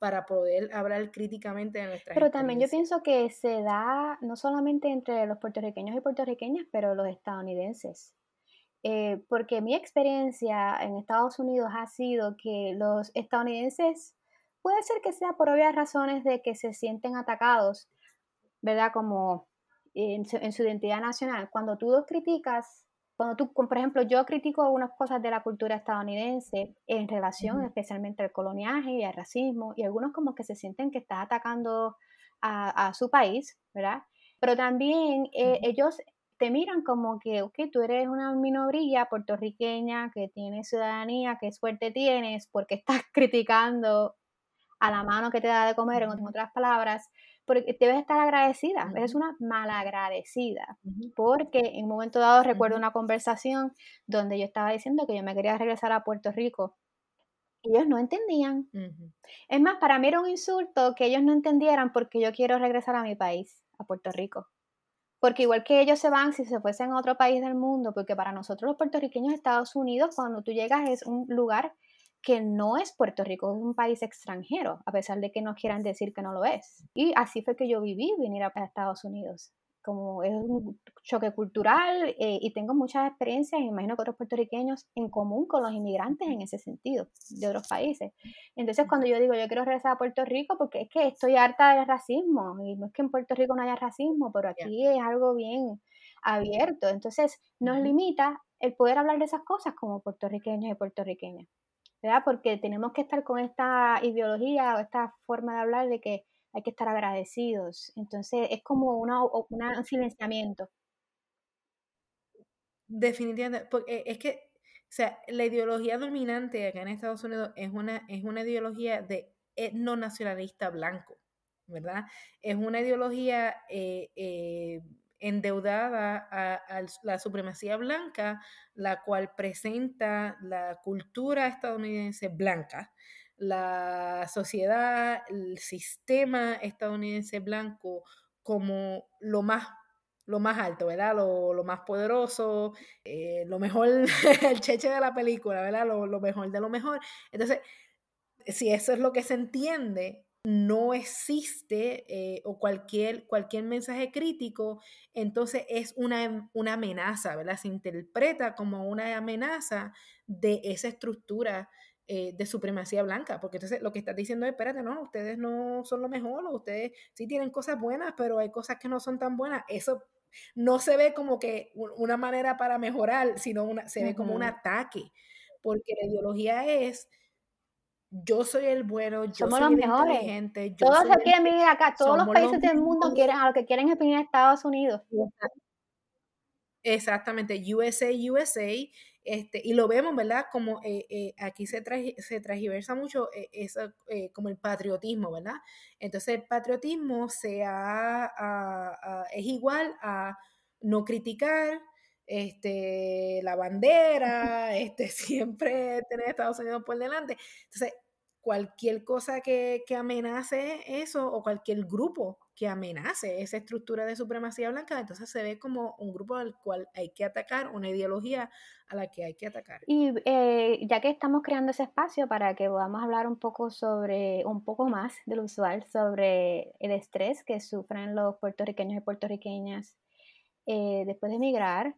para poder hablar críticamente de nuestra Pero también yo pienso que se da no solamente entre los puertorriqueños y puertorriqueñas, pero los estadounidenses. Eh, porque mi experiencia en Estados Unidos ha sido que los estadounidenses, puede ser que sea por obvias razones de que se sienten atacados, ¿verdad? Como en su, en su identidad nacional. Cuando tú los criticas cuando tú, por ejemplo, yo critico algunas cosas de la cultura estadounidense en relación especialmente al coloniaje y al racismo, y algunos como que se sienten que estás atacando a, su país, ¿verdad? Pero también eh, ellos te miran como que, ok, tú eres una minoría puertorriqueña que tiene ciudadanía, qué suerte tienes porque estás criticando a la mano que te da de comer, en otras palabras, porque debes estar agradecida, eres una malagradecida, porque en un momento dado recuerdo una conversación donde yo estaba diciendo que yo me quería regresar a Puerto Rico. Ellos no entendían. Es más, para mí era un insulto que ellos no entendieran porque yo quiero regresar a mi país, a Puerto Rico. Porque igual que ellos se van si se fuesen a otro país del mundo, porque para nosotros los puertorriqueños Estados Unidos, cuando tú llegas es un lugar que no es Puerto Rico, es un país extranjero, a pesar de que no quieran decir que no lo es. Y así fue que yo viví venir a Estados Unidos. Como es un choque cultural eh, y tengo muchas experiencias, imagino que otros puertorriqueños en común con los inmigrantes en ese sentido, de otros países. Entonces, cuando yo digo yo quiero regresar a Puerto Rico, porque es que estoy harta del racismo, y no es que en Puerto Rico no haya racismo, pero aquí es algo bien abierto. Entonces, nos limita el poder hablar de esas cosas como puertorriqueños y puertorriqueñas. ¿Verdad? Porque tenemos que estar con esta ideología o esta forma de hablar de que hay que estar agradecidos. Entonces es como una, un silenciamiento. Definitivamente, porque es que, o sea, la ideología dominante acá en Estados Unidos es una, es una ideología de etno nacionalista blanco, ¿verdad? Es una ideología eh, eh, endeudada a, la supremacía blanca, la cual presenta la cultura estadounidense blanca, la sociedad, el sistema estadounidense blanco como lo más lo más alto, ¿verdad? Lo, más poderoso, eh, lo mejor, el cheche de la película, ¿verdad? Lo, lo, mejor de lo mejor. Entonces, si eso es lo que se entiende, no existe eh, o cualquier, cualquier mensaje crítico, entonces es una, una, amenaza, ¿verdad? Se interpreta como una amenaza de esa estructura eh, de supremacía blanca, porque entonces lo que estás diciendo es, espérate, no, ustedes no son lo mejor, ustedes sí tienen cosas buenas, pero hay cosas que no son tan buenas. Eso no se ve como que una manera para mejorar, sino una, se ve como un ataque, porque la ideología es yo soy el bueno, yo soy el inteligente. Yo todos se quieren venir acá, todos los países del mundo quieren, a lo que quieren es venir a Estados Unidos. Exactamente, USA, USA, este, y lo vemos, ¿verdad? Como eh, eh, aquí se, se transversa mucho eh, eso, como el patriotismo, ¿verdad? Entonces el patriotismo se es igual a no criticar, este, la bandera, este, siempre tener Estados Unidos por delante. Entonces, cualquier cosa que, que, amenace eso o cualquier grupo que amenace esa estructura de supremacía blanca, entonces se ve como un grupo al cual hay que atacar, una ideología a la que hay que atacar. Y eh, ya que estamos creando ese espacio para que podamos hablar un poco sobre, un poco más de lo usual, sobre el estrés que sufren los puertorriqueños y puertorriqueñas eh, después de emigrar,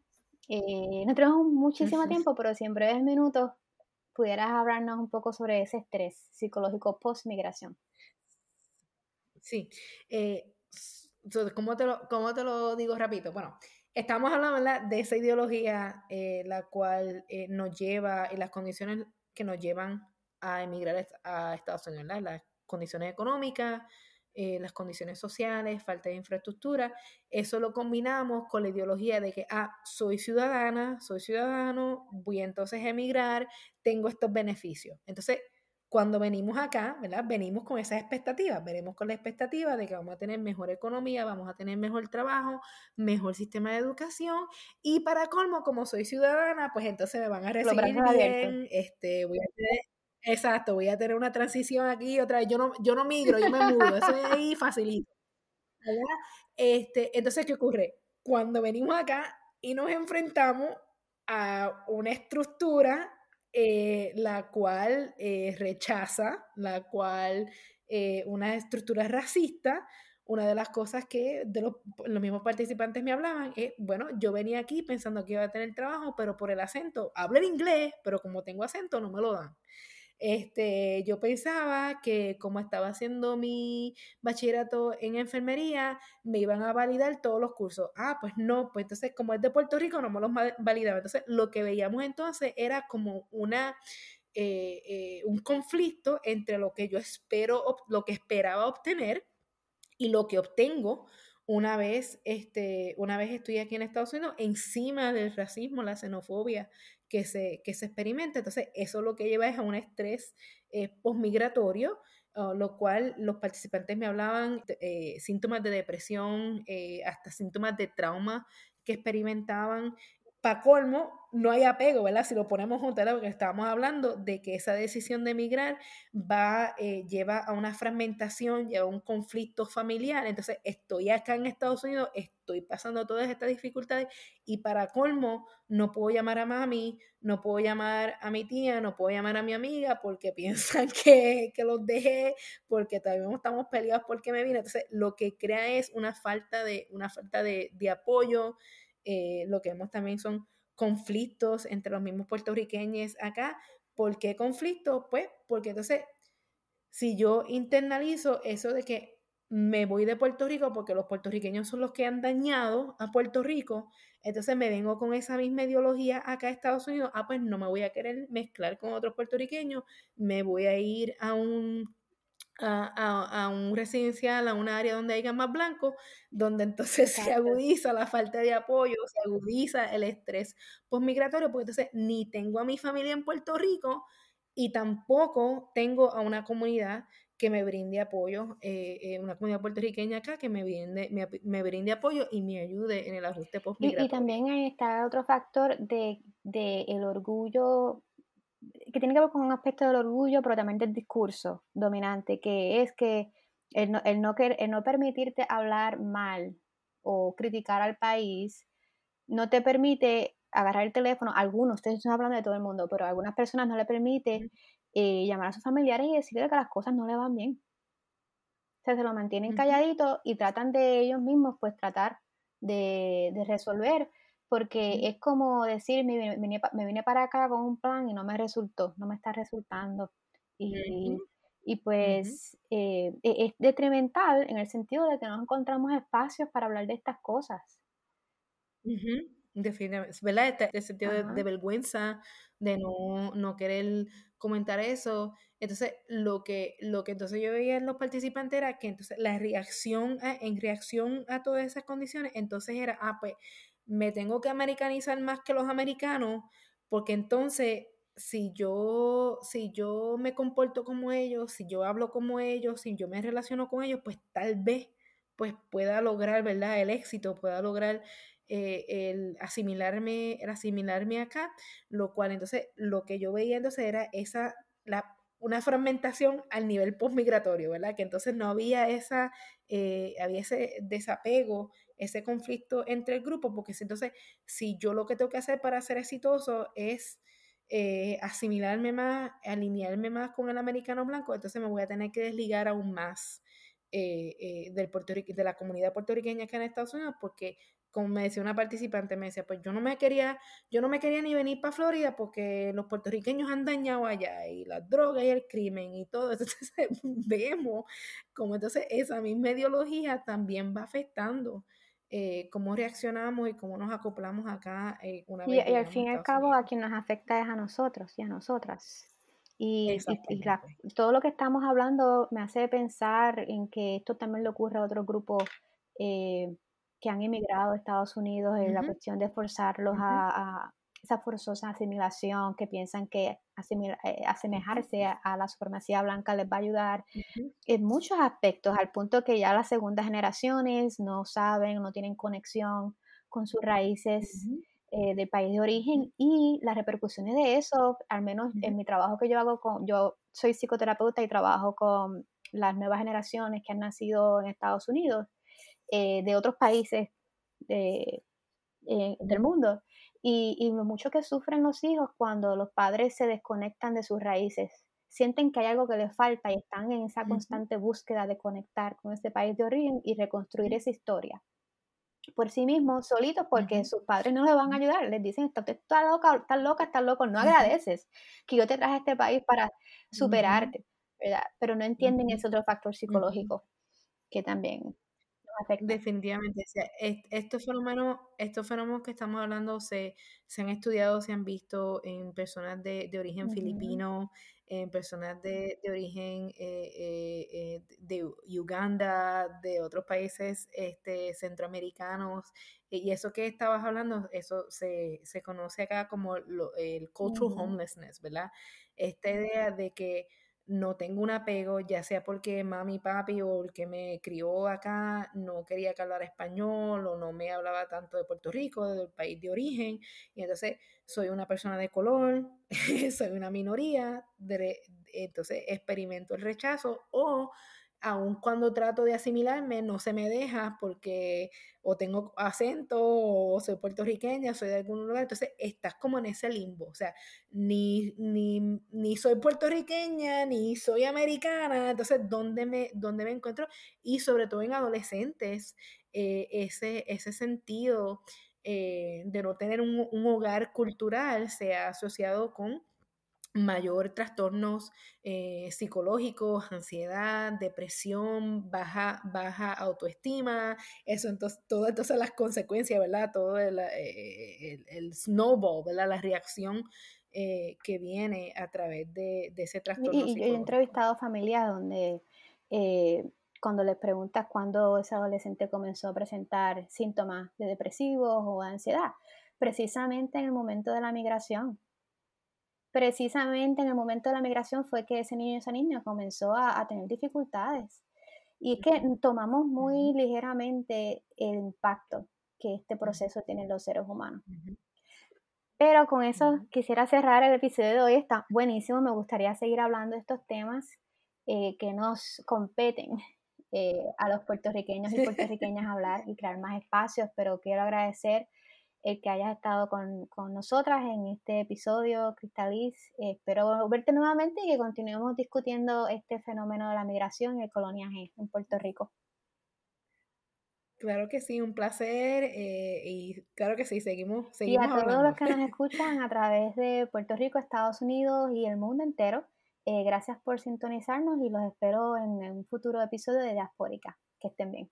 eh, no tenemos muchísimo tiempo, pero si en breves minutos pudieras hablarnos un poco sobre ese estrés psicológico post-migración. Sí. Eh, ¿cómo, te lo, ¿Cómo te lo digo rápido? Bueno, estamos hablando de esa ideología eh, la cual eh, nos lleva y las condiciones que nos llevan a emigrar a Estados Unidos, las condiciones económicas, eh, las condiciones sociales, falta de infraestructura, eso lo combinamos con la ideología de que, ah, soy ciudadana, soy ciudadano, voy entonces a emigrar, tengo estos beneficios. Entonces, cuando venimos acá, ¿verdad? Venimos con esas expectativas, venimos con la expectativa de que vamos a tener mejor economía, vamos a tener mejor trabajo, mejor sistema de educación y para colmo, como soy ciudadana, pues entonces me van a recibir bien, este, voy a tener Exacto, voy a tener una transición aquí otra vez. Yo no, yo no migro, yo me mudo. Eso es ahí facilito. Este, entonces, ¿qué ocurre? Cuando venimos acá y nos enfrentamos a una estructura eh, la cual eh, rechaza, la cual eh, una estructura racista, una de las cosas que de los, los, mismos participantes me hablaban es, bueno, yo venía aquí pensando que iba a tener trabajo, pero por el acento, hablo en inglés, pero como tengo acento no me lo dan. Este, yo pensaba que como estaba haciendo mi bachillerato en enfermería, me iban a validar todos los cursos. Ah, pues no, pues entonces como es de Puerto Rico no me los validaba. Entonces lo que veíamos entonces era como una... Eh, eh, un conflicto entre lo que yo espero, lo que esperaba obtener y lo que obtengo una vez, este, una vez estoy aquí en Estados Unidos, encima del racismo, la xenofobia que se, que se experimenta. Entonces, eso lo que lleva es a un estrés eh, postmigratorio, ah, lo cual los participantes me hablaban eh, síntomas de depresión, eh, hasta síntomas de trauma que experimentaban para colmo, no hay apego, ¿verdad? Si lo ponemos junto a lo estábamos hablando, de que esa decisión de emigrar va, eh, lleva a una fragmentación, lleva a un conflicto familiar. Entonces, estoy acá en Estados Unidos, estoy pasando todas estas dificultades y para colmo, no puedo llamar a mami, no puedo llamar a mi tía, no puedo llamar a mi amiga porque piensan que, que los dejé, porque todavía estamos peleados porque me vine. Entonces, lo que crea es una falta de, una falta de, de apoyo, eh, lo que vemos también son conflictos entre los mismos puertorriqueños acá. ¿Por qué conflictos? Pues porque entonces, si yo internalizo eso de que me voy de Puerto Rico porque los puertorriqueños son los que han dañado a Puerto Rico, entonces me vengo con esa misma ideología acá a Estados Unidos, ah, pues no me voy a querer mezclar con otros puertorriqueños, me voy a ir a un a, un residencial, a un área donde haya más blancos, donde entonces se agudiza la falta de apoyo, se agudiza el estrés postmigratorio, porque entonces ni tengo a mi familia en Puerto Rico y tampoco tengo a una comunidad que me brinde apoyo, eh, eh, una comunidad puertorriqueña acá que me brinde, me, brinde apoyo y me ayude en el ajuste postmigratorio. Y, y también está otro factor de, de el orgullo que tiene que ver con un aspecto del orgullo, pero también del discurso dominante, que es que el no, el no, el no permitirte hablar mal o criticar al país no te permite agarrar el teléfono, algunos, ustedes están hablando de todo el mundo, pero a algunas personas no le permite eh, llamar a sus familiares y decirle que las cosas no le van bien. O sea, se lo mantienen calladito y tratan de ellos mismos, pues tratar de, de resolver porque es como decir, me, vine para acá con un plan y no me resultó, no me está resultando. Y, pues eh, e, es detrimental en el sentido de que no encontramos espacios para hablar de estas cosas. Definitivamente, ¿verdad? Este, este sentido de, vergüenza, de no, no, querer comentar eso. Entonces, lo que, lo que entonces yo veía en los participantes era que entonces la reacción, en reacción a todas esas condiciones, entonces era, ah, pues me tengo que americanizar más que los americanos, porque entonces si yo, si yo me comporto como ellos, si yo hablo como ellos, si yo me relaciono con ellos, pues tal vez pues pueda lograr, ¿verdad? El éxito, pueda lograr eh, el asimilarme, asimilarme acá, lo cual entonces lo que yo veía entonces era esa, la, una fragmentación al nivel postmigratorio, ¿verdad? Que entonces no había esa, eh, había ese desapego ese conflicto entre el grupo, porque entonces si yo lo que tengo que hacer para ser exitoso es eh, asimilarme más, alinearme más con el americano blanco, entonces me voy a tener que desligar aún más eh, eh, del de la comunidad puertorriqueña que en Estados Unidos, porque como me decía una participante, me decía, pues yo no me quería, yo no me quería ni venir para Florida porque los puertorriqueños han dañado allá y las drogas y el crimen y todo eso. Entonces vemos como entonces esa misma ideología también va afectando eh, cómo reaccionamos y cómo nos acoplamos acá eh, una vez. Y, al fin y al cabo a quien nos afecta es a nosotros y a nosotras. Y, todo lo que estamos hablando me hace pensar en que esto también le ocurre a otros grupos eh, que han emigrado a Estados Unidos, en la cuestión de forzarlos a, esa forzosa asimilación, que piensan que eh, asemejarse a, la supremacía blanca les va a ayudar en muchos aspectos, al punto que ya las segundas generaciones no saben, no tienen conexión con sus raíces eh, del país de origen y las repercusiones de eso, al menos en mi trabajo que yo hago con, yo soy psicoterapeuta y trabajo con las nuevas generaciones que han nacido en Estados Unidos, eh, de otros países del mundo y, y mucho que sufren los hijos cuando los padres se desconectan de sus raíces. Sienten que hay algo que les falta y están en esa constante búsqueda de conectar con ese país de origen y reconstruir esa historia por sí mismos, solitos, porque sus padres no les van a ayudar. Les dicen, estás loca, estás loca, estás loco. No agradeces que yo te traje a este país para superarte, ¿verdad? Pero no entienden ese otro factor psicológico que también Definitivamente. estos, fenómenos, estos fenómenos que estamos hablando se, se han estudiado, se han visto en personas de, origen filipino, en personas de, origen eh, eh, eh, de Uganda, de otros países este, centroamericanos. Y eso que estabas hablando, eso se, conoce acá como el cultural homelessness, ¿verdad? Esta idea de que no tengo un apego, ya sea porque mami, papi o el que me crió acá no quería que hablara español o no me hablaba tanto de Puerto Rico, del país de origen, y entonces soy una persona de color, soy una minoría, entonces experimento el rechazo o aun cuando trato de asimilarme, no se me deja porque o tengo acento o soy puertorriqueña, soy de algún lugar, entonces estás como en ese limbo, o sea, ni, ni, soy puertorriqueña, ni soy americana, entonces, ¿dónde me, dónde me encuentro? Y sobre todo en adolescentes, eh, ese, ese sentido eh, de no tener un, un hogar cultural se ha asociado con mayor trastornos eh, psicológicos, ansiedad, depresión, baja, baja autoestima, eso entonces, todas entonces las consecuencias, ¿verdad? Todo el, eh, el, snowball, ¿verdad? La reacción eh, que viene a través de, ese trastorno. Y, y he entrevistado familias donde cuando les preguntas cuándo ese adolescente comenzó a presentar síntomas de depresivos o ansiedad, precisamente en el momento de la migración precisamente en el momento de la migración fue que ese niño y esa niña comenzó a, tener dificultades. Y es que tomamos muy ligeramente el impacto que este proceso tiene en los seres humanos. Pero con eso quisiera cerrar el episodio de hoy. Está buenísimo. Me gustaría seguir hablando de estos temas eh, que nos competen eh, a los puertorriqueños y puertorriqueñas hablar y crear más espacios. Pero quiero agradecer el que hayas estado con, nosotras en este episodio, Cristaliz. espero verte nuevamente y que continuemos discutiendo este fenómeno de la migración y el coloniaje en Puerto Rico. Claro que sí, un placer eh, y claro que sí, seguimos, seguimos Y a todos los que nos escuchan a través de Puerto Rico, Estados Unidos y el mundo entero, eh, gracias por sintonizarnos y los espero en un futuro episodio de Diaspórica. Que estén bien.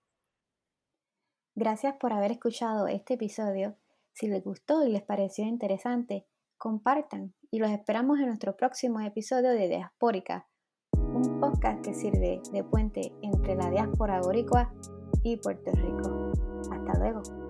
Gracias por haber escuchado este episodio si les gustó y les pareció interesante, compartan y los esperamos en nuestro próximo episodio de Diaspórica, un podcast que sirve de puente entre la diáspora boricua y Puerto Rico. Hasta luego.